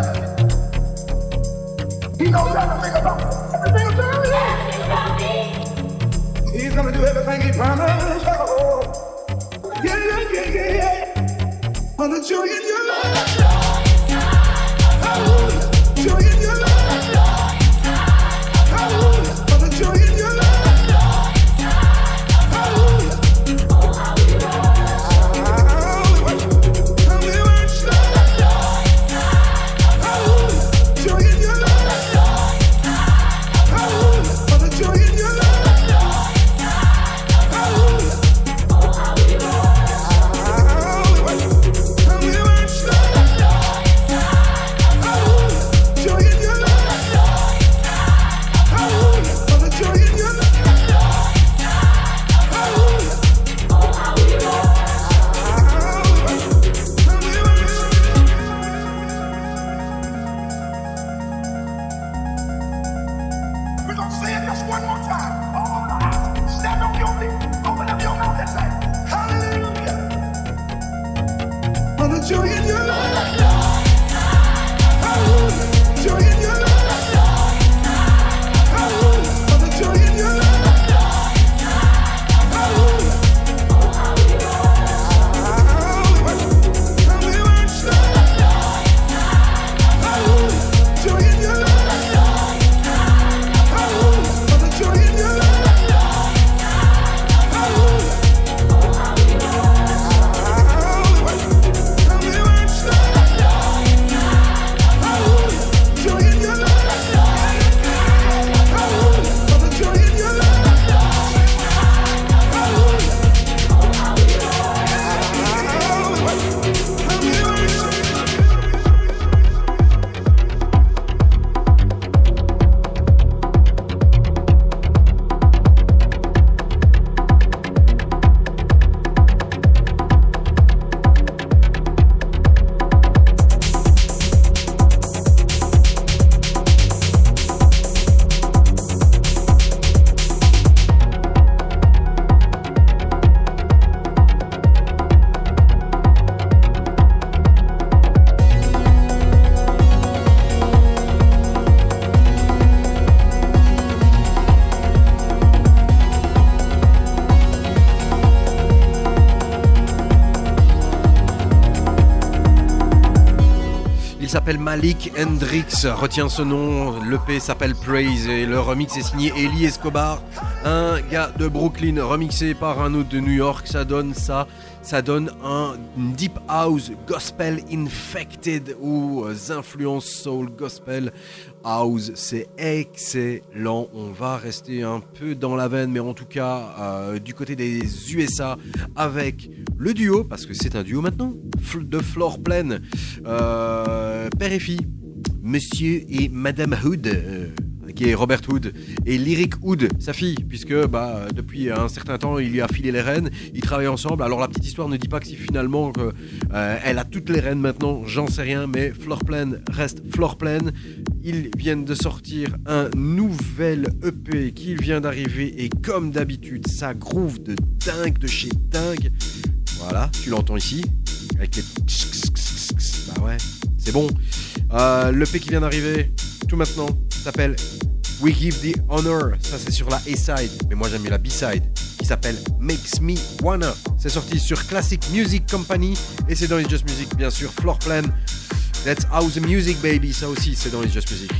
He knows everything about everything about you. He's gonna do everything he promised. Oh, yeah, yeah, yeah, yeah, yeah. Show you your. Hallelujah. Show you Malik Hendrix, retiens ce nom, l'EP s'appelle Praise et le remix est signé Eli Escobar, un gars de Brooklyn remixé par un autre de New York, ça donne ça, ça donne un deep house gospel infected ou influences soul gospel house, c'est excellent, on va rester un peu dans la veine mais en tout cas euh, du côté des USA avec le duo, parce que c'est un duo maintenant, de Floor Plan, euh, père et fille, Monsieur et Madame Hood, euh, qui est Robert Hood, et Lyric Hood, sa fille, puisque bah, depuis un certain temps, il lui a filé les rênes, ils travaillent ensemble. Alors la petite histoire ne dit pas que si finalement euh, elle a toutes les rênes maintenant, j'en sais rien, mais Floor Plan reste Floor Plan. Ils viennent de sortir un nouvel EP qui vient d'arriver, et comme d'habitude, ça groove de dingue, de chez dingue. Voilà, tu l'entends ici, avec les... Bah ouais, c'est bon. Euh, L'EP qui vient d'arriver, tout maintenant, s'appelle We Give the Honor. Ça, c'est sur la A-side, mais moi j'aime mieux la B-side, qui s'appelle Makes Me Wanna. C'est sorti sur Classic Music Company, et c'est dans les Just Music, bien sûr. Floor Plan, That's House Music Baby, ça aussi, c'est dans les Just Music.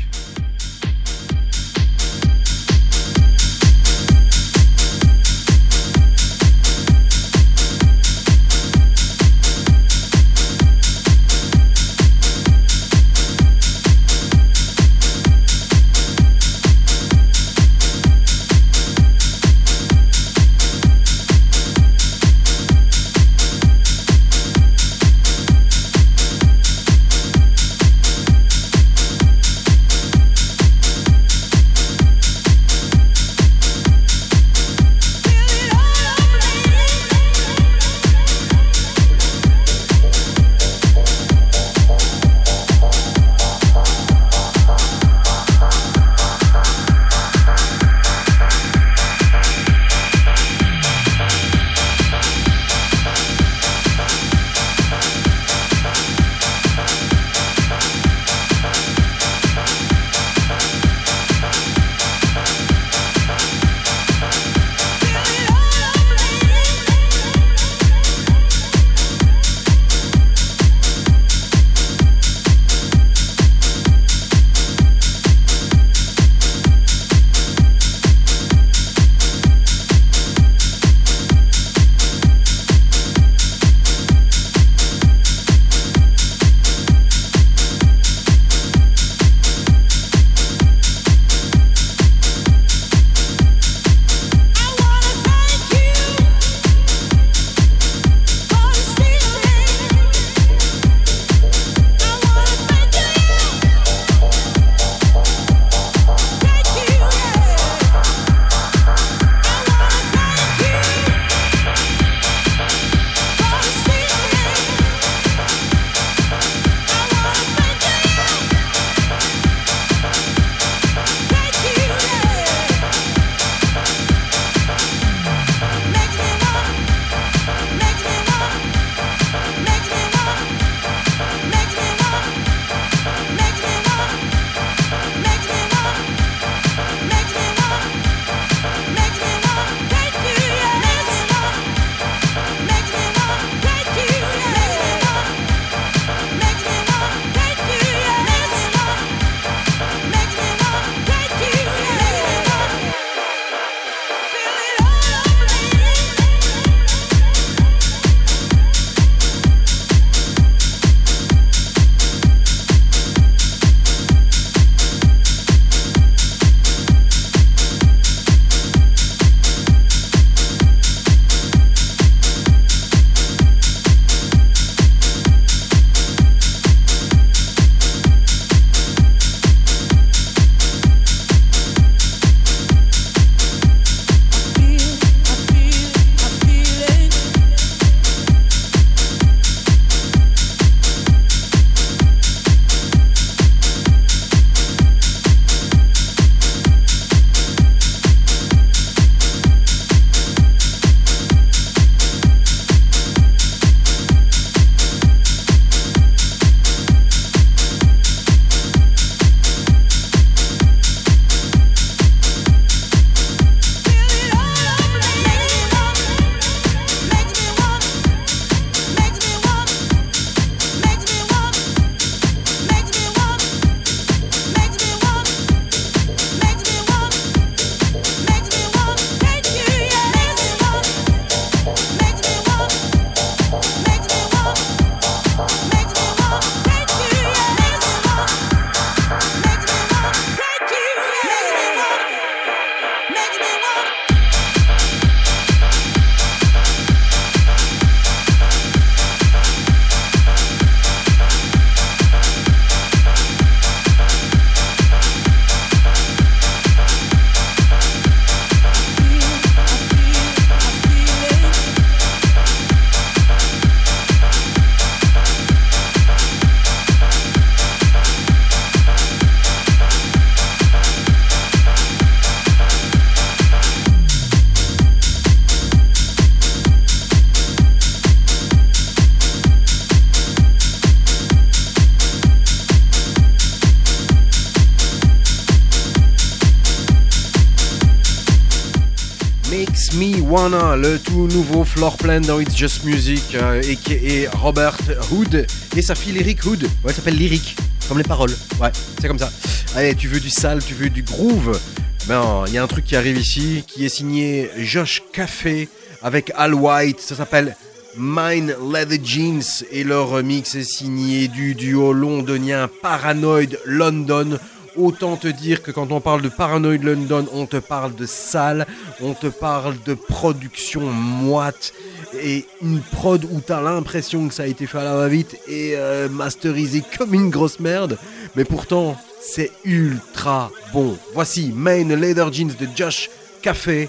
Le tout nouveau floor plan dans It's Just Music, euh, et, Robert Hood et sa fille Lyric Hood. Ouais, elle s'appelle Lyric, comme les paroles. Ouais, c'est comme ça. Allez, tu veux du sale, tu veux du groove? Ben, il y a un truc qui arrive ici, qui est signé Josh Café avec Al White. Ça s'appelle Mine Leather Jeans et leur mix est signé du duo londonien Paranoid London. Autant te dire que quand on parle de Paranoid London, on te parle de salle, on te parle de production moite et une prod où t'as l'impression que ça a été fait à la va-vite et euh, masterisé comme une grosse merde. Mais pourtant, c'est ultra bon. Voici Main Leather Jeans de Josh Café,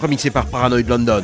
remixé par Paranoid London.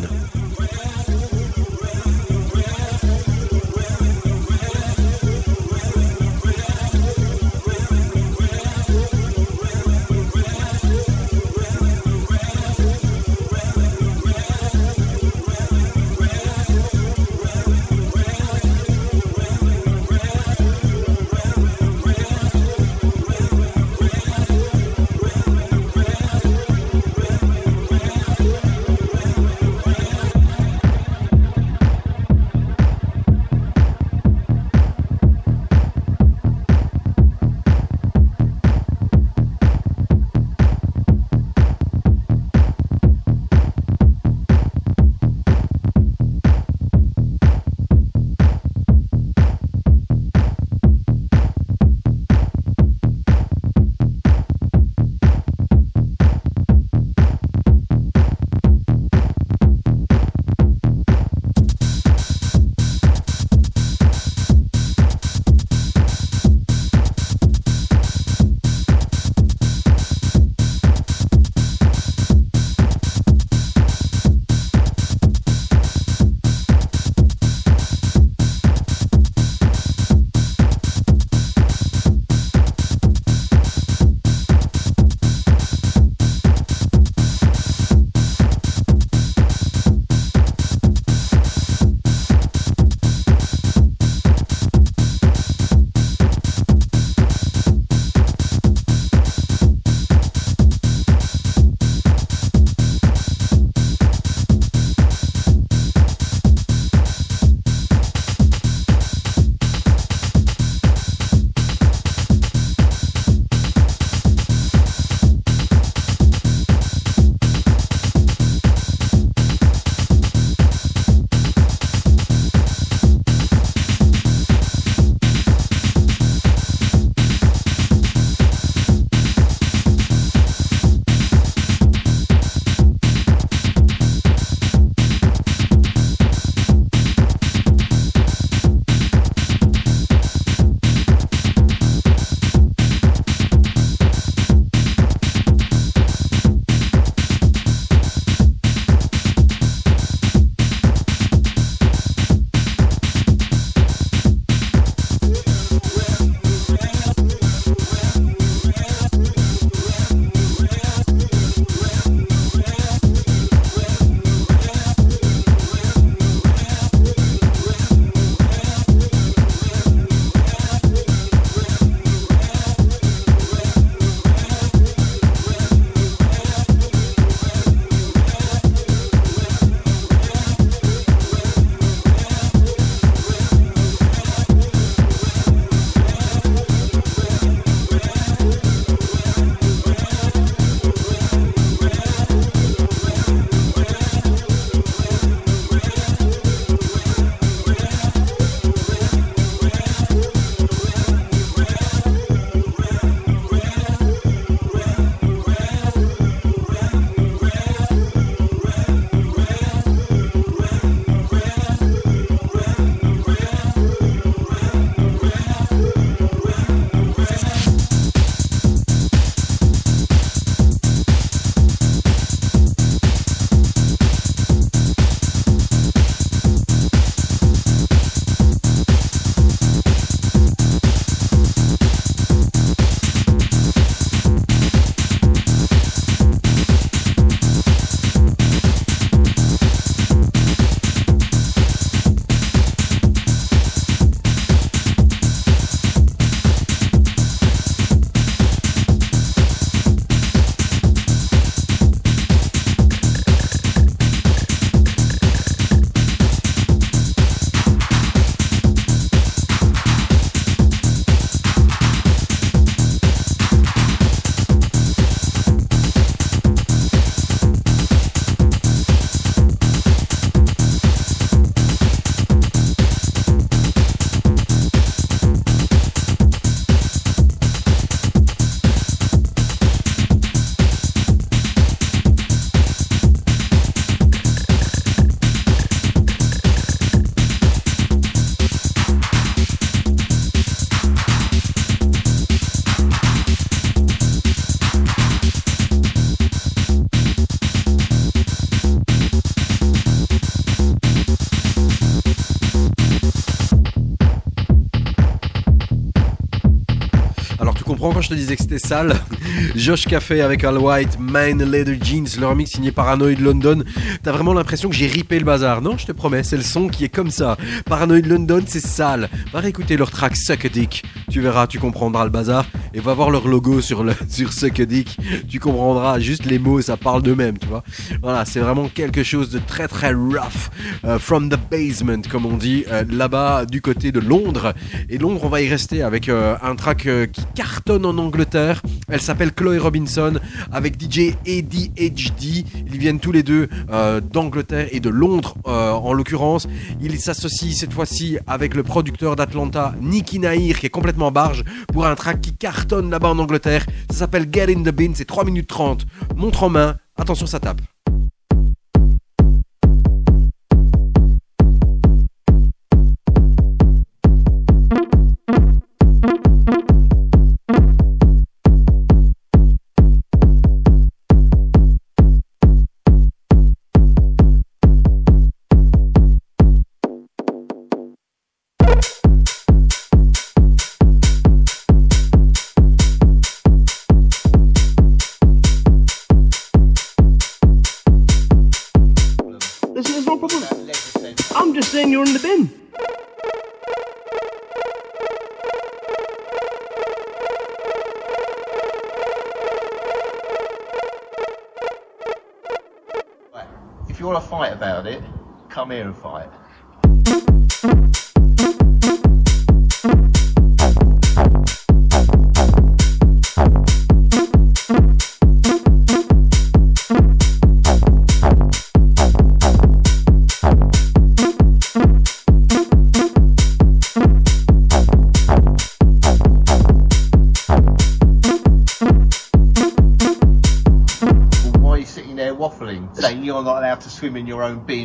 Je te disais que c'était sale Josh Café avec Al White, Mine Leather Jeans, leur mix signé Paranoid London. T'as vraiment l'impression que j'ai ripé le bazar. Non, je te promets, c'est le son qui est comme ça. Paranoid London, c'est sale. Va réécouter leur track Suck a Dick. Tu verras, tu comprendras le bazar. Et va voir leur logo sur, sur Suck a Dick. Tu comprendras juste les mots, ça parle d'eux-mêmes, tu vois. Voilà, c'est vraiment quelque chose de très très rough. euh, from the basement, comme on dit, euh, là-bas du côté de Londres. Et Londres, on va y rester avec euh, un track qui cartonne en Angleterre. Elle s'appelle Chloé Robinson avec DJ ADHD. Ils viennent tous les deux d'Angleterre et de Londres en l'occurrence. Ils s'associent cette fois-ci avec le producteur d'Atlanta, Nicky Nahir, qui est complètement barge pour un track qui cartonne là-bas en Angleterre. Ça s'appelle Get in the Bin, c'est 3 minutes 30. Montre en main, attention ça tape. Swim in your own bin?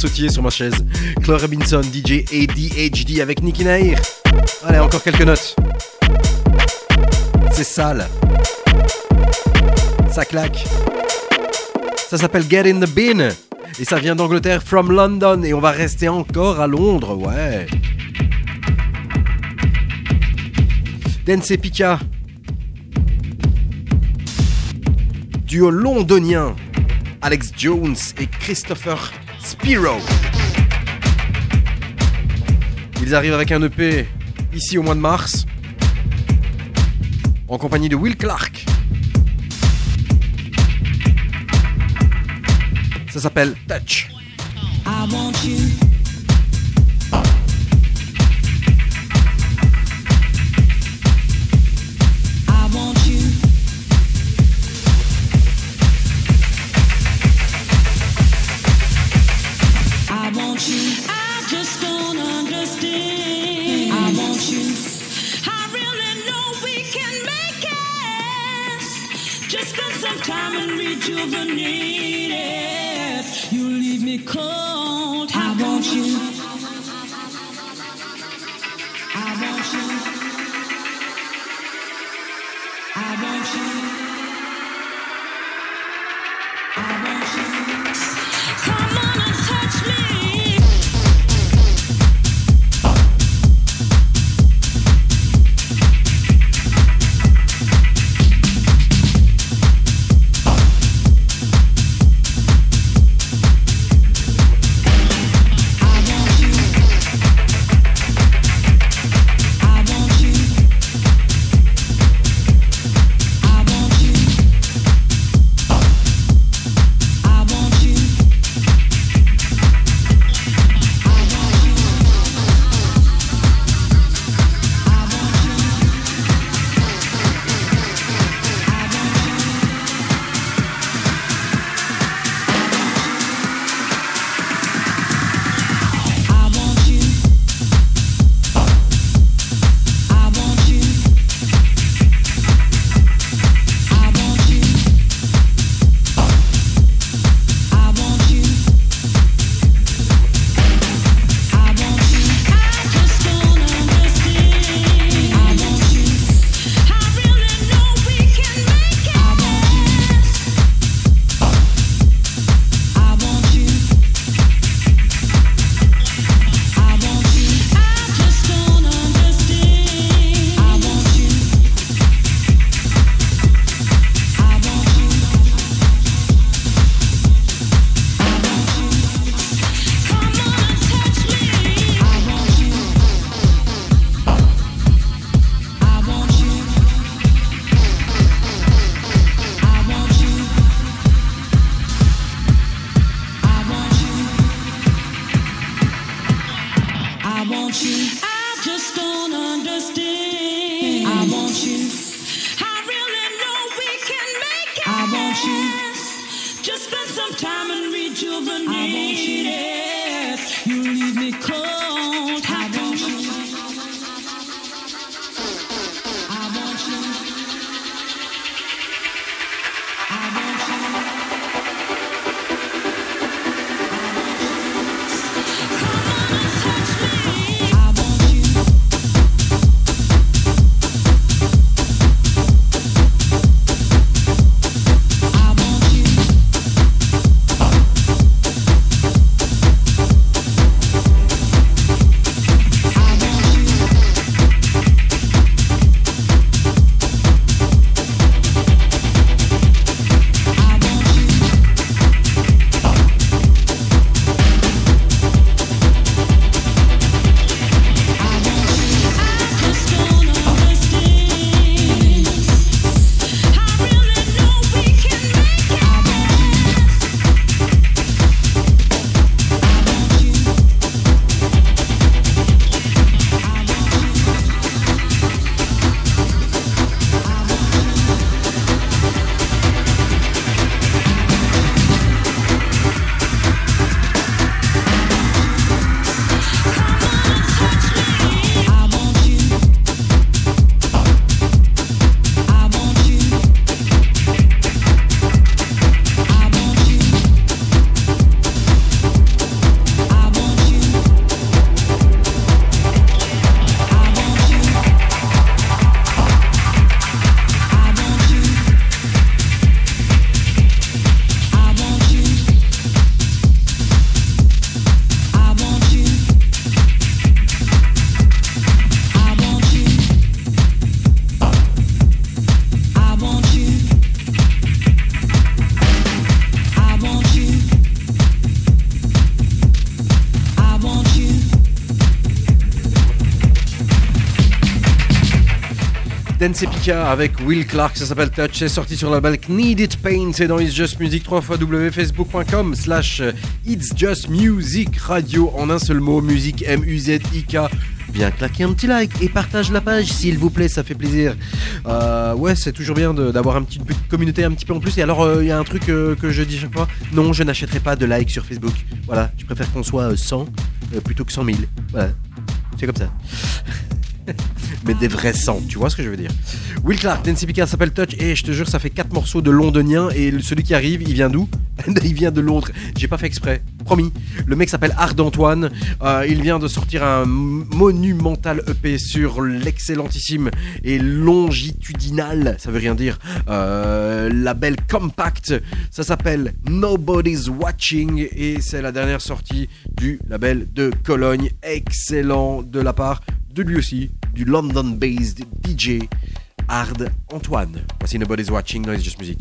Sautiller sur ma chaise. Chloé Robinson, DJ ADHD avec Nicky Nahir. Allez encore quelques notes. C'est sale. Ça claque. Ça s'appelle Get in the Bin. Et ça vient d'Angleterre, from London. Et on va rester encore à Londres, ouais. Dance Pika. Duo londonien. Alex Jones et Christopher Spiro. Ils arrivent avec un EP ici au mois de mars, en compagnie de Will Clark. Ça s'appelle Touch. I. I Dance Epica avec Will Clark, ça s'appelle Touch, c'est sorti sur la balque Need It Pain, c'est dans It's Just Music, 3 fois www.facebook.com slash It's Just Music Radio, en un seul mot, musique M-U-Z-I-K. Bien claquer un petit like et partage la page s'il vous plaît, ça fait plaisir. Euh, ouais, c'est toujours bien d'avoir un petit, une petite communauté un petit peu en plus. Et alors, euh, il y a un truc euh, que je dis chaque fois non, je n'achèterai pas de like sur Facebook. Voilà, je préfère qu'on soit euh, 100 euh, plutôt que 100 000. Voilà, c'est comme ça. Mais des vrais sangs. Tu vois ce que je veux dire Will Clark, Nancy s'appelle Touch, et je te jure, ça fait quatre morceaux de londonien, et celui qui arrive, il vient d'où? Il vient de Londres. J'ai pas fait exprès, promis. Le mec s'appelle Ard Antoine. Euh, il vient de sortir un monumental EP sur l'excellentissime et longitudinal, ça veut rien dire, euh, label Compact. Ça s'appelle Nobody's Watching et c'est la dernière sortie du label de Cologne. Excellent de la part de lui aussi, London-based DJ Ard Antoine. Voici Nobody's Watching It's Just Music.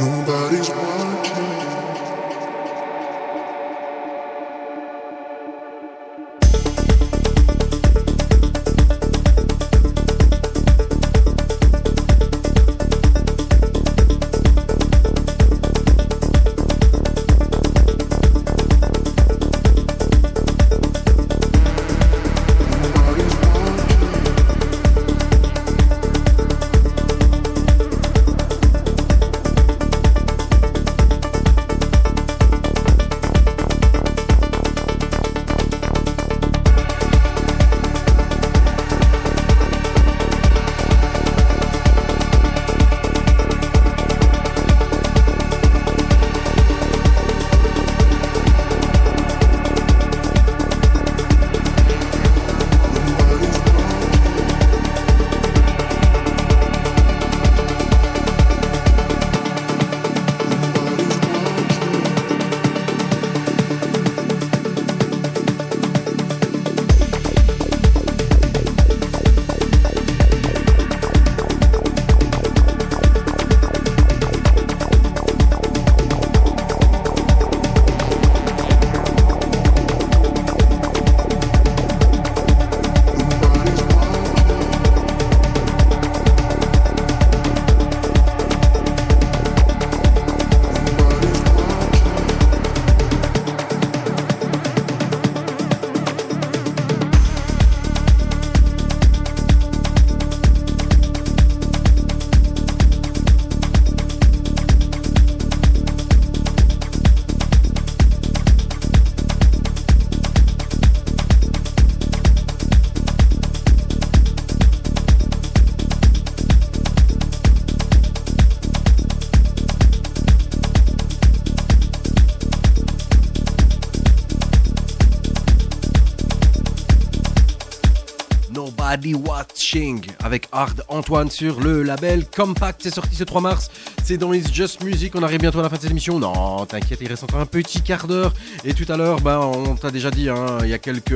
Nobody's watching. Watching avec Hard Antoine sur le label Compact. C'est sorti ce 3 mars. C'est dans It's Just Music. On arrive bientôt à la fin de cette émission. Non, t'inquiète, il reste encore un petit quart d'heure. Et tout à l'heure, ben, on t'a déjà dit, hein, il y a quelques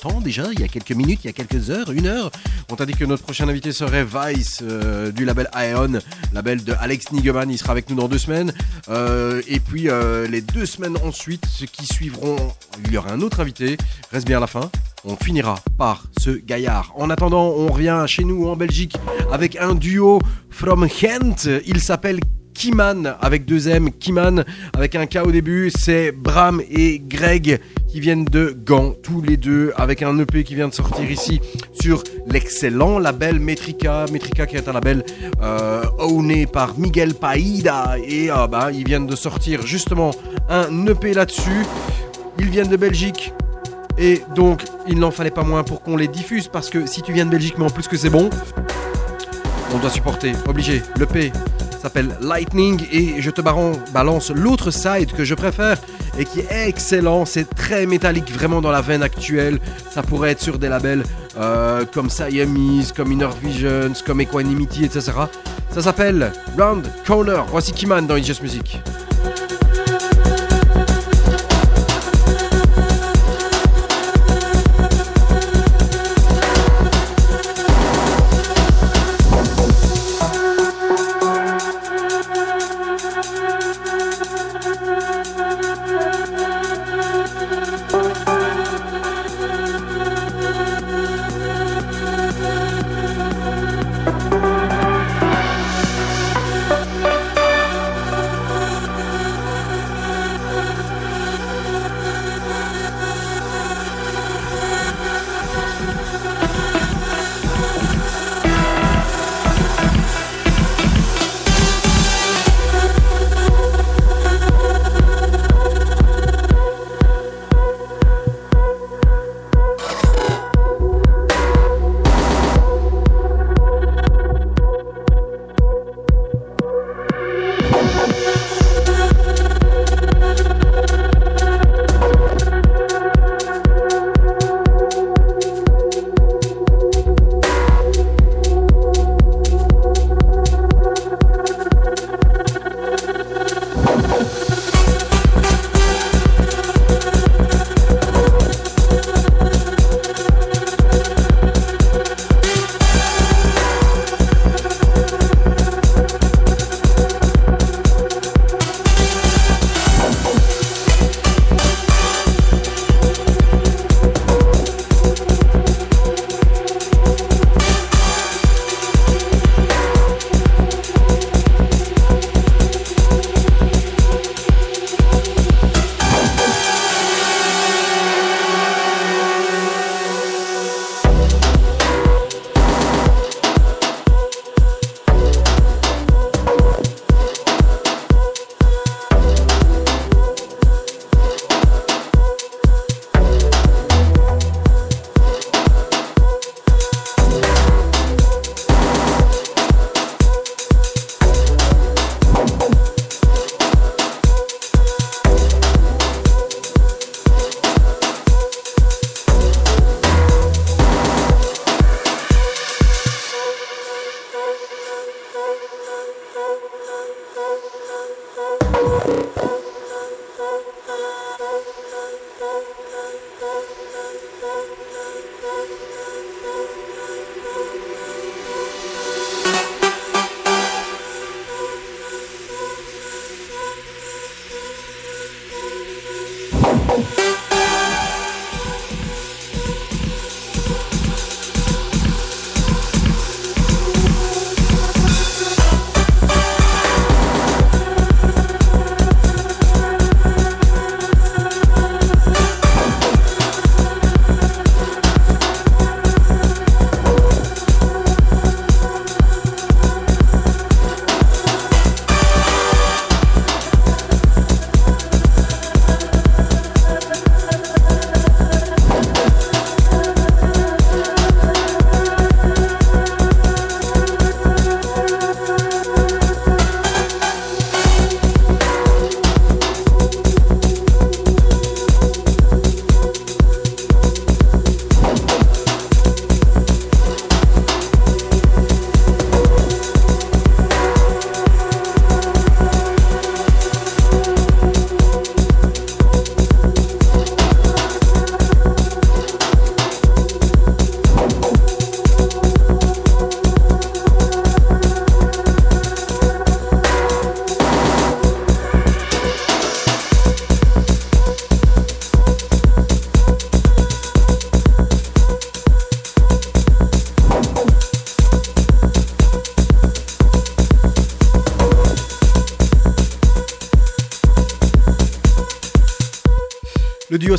temps déjà, il y a quelques minutes, il y a quelques heures, une heure, on t'a dit que notre prochain invité serait Vice euh, du label Aeon, label de Alex Nigeman. Il sera avec nous dans deux semaines. Euh, et puis euh, les deux semaines ensuite, ce qui suivront, il y aura un autre invité. Reste bien à la fin. On finira par ce gaillard. En attendant, on revient chez nous en Belgique avec un duo from Gent. Il s'appelle Kiman avec deux M, Kiman avec un K au début. C'est Bram et Greg qui viennent de Gand, tous les deux, avec un EP qui vient de sortir ici sur l'excellent label Metrica. Metrica qui est un label euh, owné par Miguel Païda. Et euh, bah, ils viennent de sortir justement un EP là-dessus. Ils viennent de Belgique. Et donc, il n'en fallait pas moins pour qu'on les diffuse parce que si tu viens de Belgique, mais en plus que c'est bon, on doit supporter, obligé. Le P s'appelle Lightning et je te balance l'autre side que je préfère et qui est excellent. C'est très métallique, vraiment dans la veine actuelle. Ça pourrait être sur des labels euh, comme Siamese, comme Inner Visions, comme Equanimity, etc. Ça s'appelle Round Corner. Voici Kiman dans It's Music.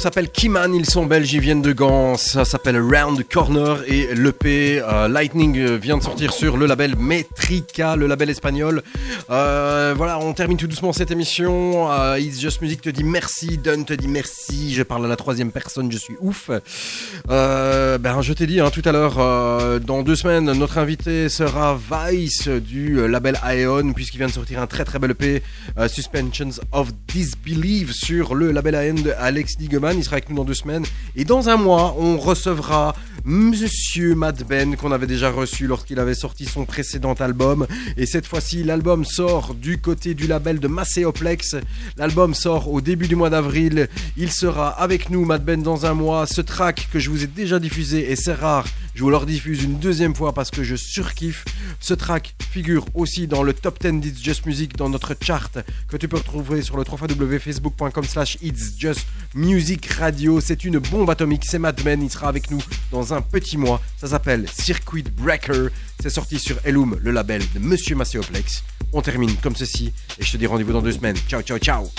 S'appelle Kiman, ils sont belges, ils viennent de Gand, ça s'appelle Round Corner et l'EP euh, Lightning euh, vient de sortir sur le label Metrica, le label espagnol. Euh, voilà, on termine tout doucement cette émission. It's Just Music te dit merci, Dunn te dit merci, je parle à la troisième personne, je suis ouf. Ben, je t'ai dit hein, tout à l'heure, dans deux semaines, notre invité sera Vice du label Aeon, puisqu'il vient de sortir un très très bel EP, Suspensions of Disbelief, sur le label Aeon de Alex Digeman. Il sera avec nous dans deux semaines. Et dans un mois, on recevra Monsieur Mad Ben, qu'on avait déjà reçu lorsqu'il avait sorti son précédent album. Et cette fois-ci, l'album sort du côté du label de Macéoplex. L'album sort au début du mois d'avril. Il sera avec nous, Mad Ben, dans un mois. Ce track que je vous ai déjà diffusé, et c'est rare, je vous le rediffuse une deuxième fois parce que je surkiffe. Ce track figure aussi dans le top 10 d'It's Just Music dans notre chart que tu peux retrouver sur le www.facebook.com slash It's Just Music Radio. C'est une bombe atomique, c'est Mad Men, il sera avec nous dans un petit mois. Ça s'appelle Circuit Breaker. C'est sorti sur Elum, le label de Monsieur Macéoplex. On termine comme ceci et je te dis rendez-vous dans deux semaines. Ciao, ciao, ciao.